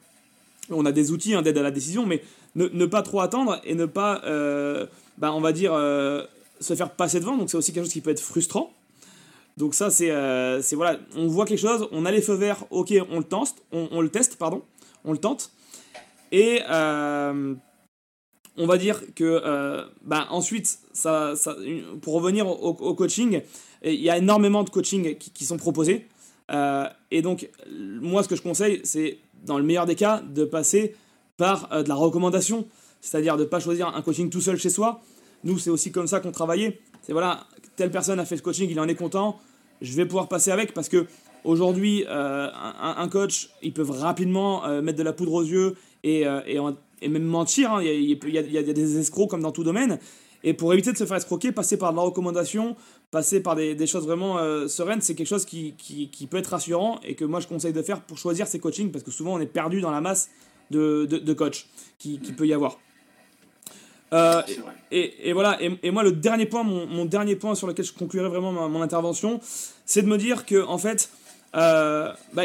On a des outils hein, d'aide à la décision, mais ne, pas trop attendre et ne pas, euh, bah, on va dire, euh, se faire passer devant. Donc c'est aussi quelque chose qui peut être frustrant. Donc ça, c'est, euh, voilà, on voit quelque chose, on a les feux verts, ok, on le tente, on, le teste, pardon, on le tente. Et on va dire que bah, ensuite, ça, pour revenir au, coaching, il y a énormément de coaching qui sont proposés. Euh, et donc, moi, ce que je conseille, c'est, dans le meilleur des cas, de passer par euh, de la recommandation, c'est-à-dire de ne pas choisir un coaching tout seul chez soi. Nous, c'est aussi comme ça qu'on travaillait. C'est voilà, telle personne a fait ce coaching, il en est content, je vais pouvoir passer avec parce que aujourd'hui, euh, un, coach, ils peuvent rapidement mettre de la poudre aux yeux et, et, même mentir. Hein. Il, y a, il, y a, des escrocs comme dans tout domaine. Et pour éviter de se faire escroquer, passer par de la recommandation, passer par des, des choses vraiment euh, sereines, c'est quelque chose qui, qui, qui, peut être rassurant et que moi je conseille de faire pour choisir ses coachings parce que souvent on est perdu dans la masse de, de, de coachs qui, qui, peut y avoir. Euh, et, et, voilà, et, et, moi le dernier point, mon, mon, dernier point sur lequel je conclurai vraiment mon intervention, c'est de me dire que en fait, euh, bah,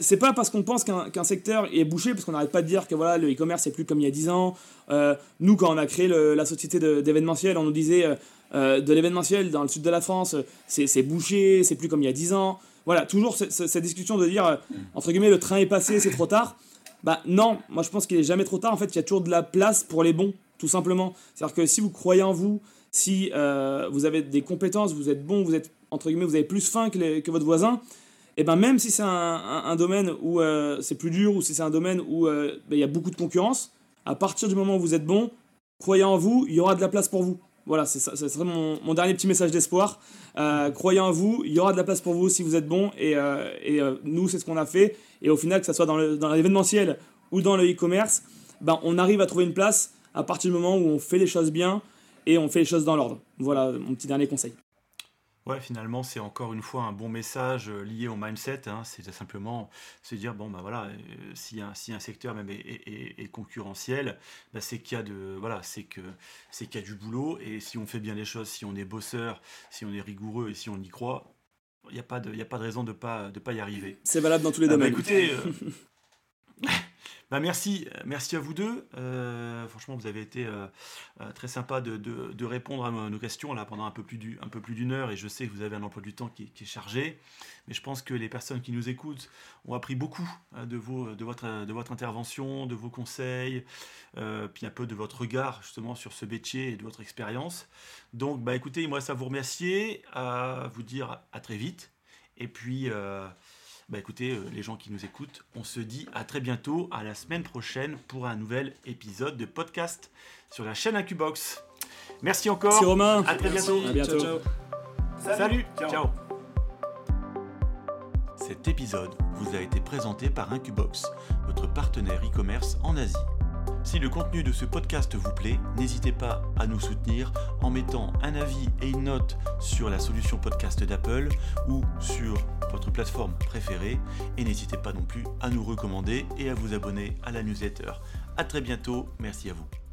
c'est pas parce qu'on pense qu'un secteur est bouché, parce qu'on n'arrête pas de dire que voilà, le e-commerce c'est plus comme il y a 10 ans. Euh, nous, quand on a créé la société d'événementiel, on nous disait euh, euh, de l'événementiel dans le sud de la France, c'est bouché, c'est plus comme il y a 10 ans. Voilà, toujours cette discussion de dire, entre guillemets, le train est passé, c'est trop tard. Bah non, moi je pense qu'il est jamais trop tard. En fait, il y a toujours de la place pour les bons, tout simplement. C'est-à-dire que si vous croyez en vous, si vous avez des compétences, vous êtes bon, vous êtes, entre guillemets, vous avez plus faim que, votre voisin, et ben même si c'est un, domaine où euh, c'est plus dur ou si c'est un domaine où euh, ben, il y a beaucoup de concurrence, à partir du moment où vous êtes bon, croyez en vous, il y aura de la place pour vous. Voilà, c'est serait mon, dernier petit message d'espoir. Euh, croyez en vous, il y aura de la place pour vous si vous êtes bon. Et, et nous, c'est ce qu'on a fait. Et au final, que ce soit dans l'événementiel ou dans le e-commerce, ben, on arrive à trouver une place à partir du moment où on fait les choses bien et on fait les choses dans l'ordre. Voilà mon petit dernier conseil. Ouais, finalement, c'est encore une fois un bon message euh, lié au mindset. Hein. c'est simplement se dire bon, bah voilà, euh, si, un, si un secteur même est, concurrentiel, bah, c'est qu'il y a de voilà, c'est que c'est qu'il y a du boulot. Et si on fait bien les choses, si on est bosseur, si on est rigoureux et si on y croit, il n'y a pas de, il a pas de raison de pas de pas y arriver. C'est valable dans tous les ah, bah, domaines. écoutez. Bah, merci, merci à vous deux. Euh, franchement, vous avez été euh, euh, très sympa de, répondre à nos, questions là pendant un peu plus d'une heure et je sais que vous avez un emploi du temps qui, est chargé, mais je pense que les personnes qui nous écoutent ont appris beaucoup de, votre intervention, de vos conseils, puis un peu de votre regard justement sur ce métier et de votre expérience. Donc, bah écoutez, il me reste à vous remercier, à vous dire à très vite et puis Bah écoutez, euh, les gens qui nous écoutent, on se dit à très bientôt, à la semaine prochaine pour un nouvel épisode de podcast sur la chaîne Incubox. Merci encore. Merci Romain. À très bientôt. À bientôt. Ciao, ciao. Salut. Ciao. Cet épisode vous a été présenté par Incubox, votre partenaire e-commerce en Asie. Si le contenu de ce podcast vous plaît, n'hésitez pas à nous soutenir en mettant un avis et une note sur la solution podcast d'Apple ou sur votre plateforme préférée. Et n'hésitez pas non plus à nous recommander et à vous abonner à la newsletter. A très bientôt, merci à vous.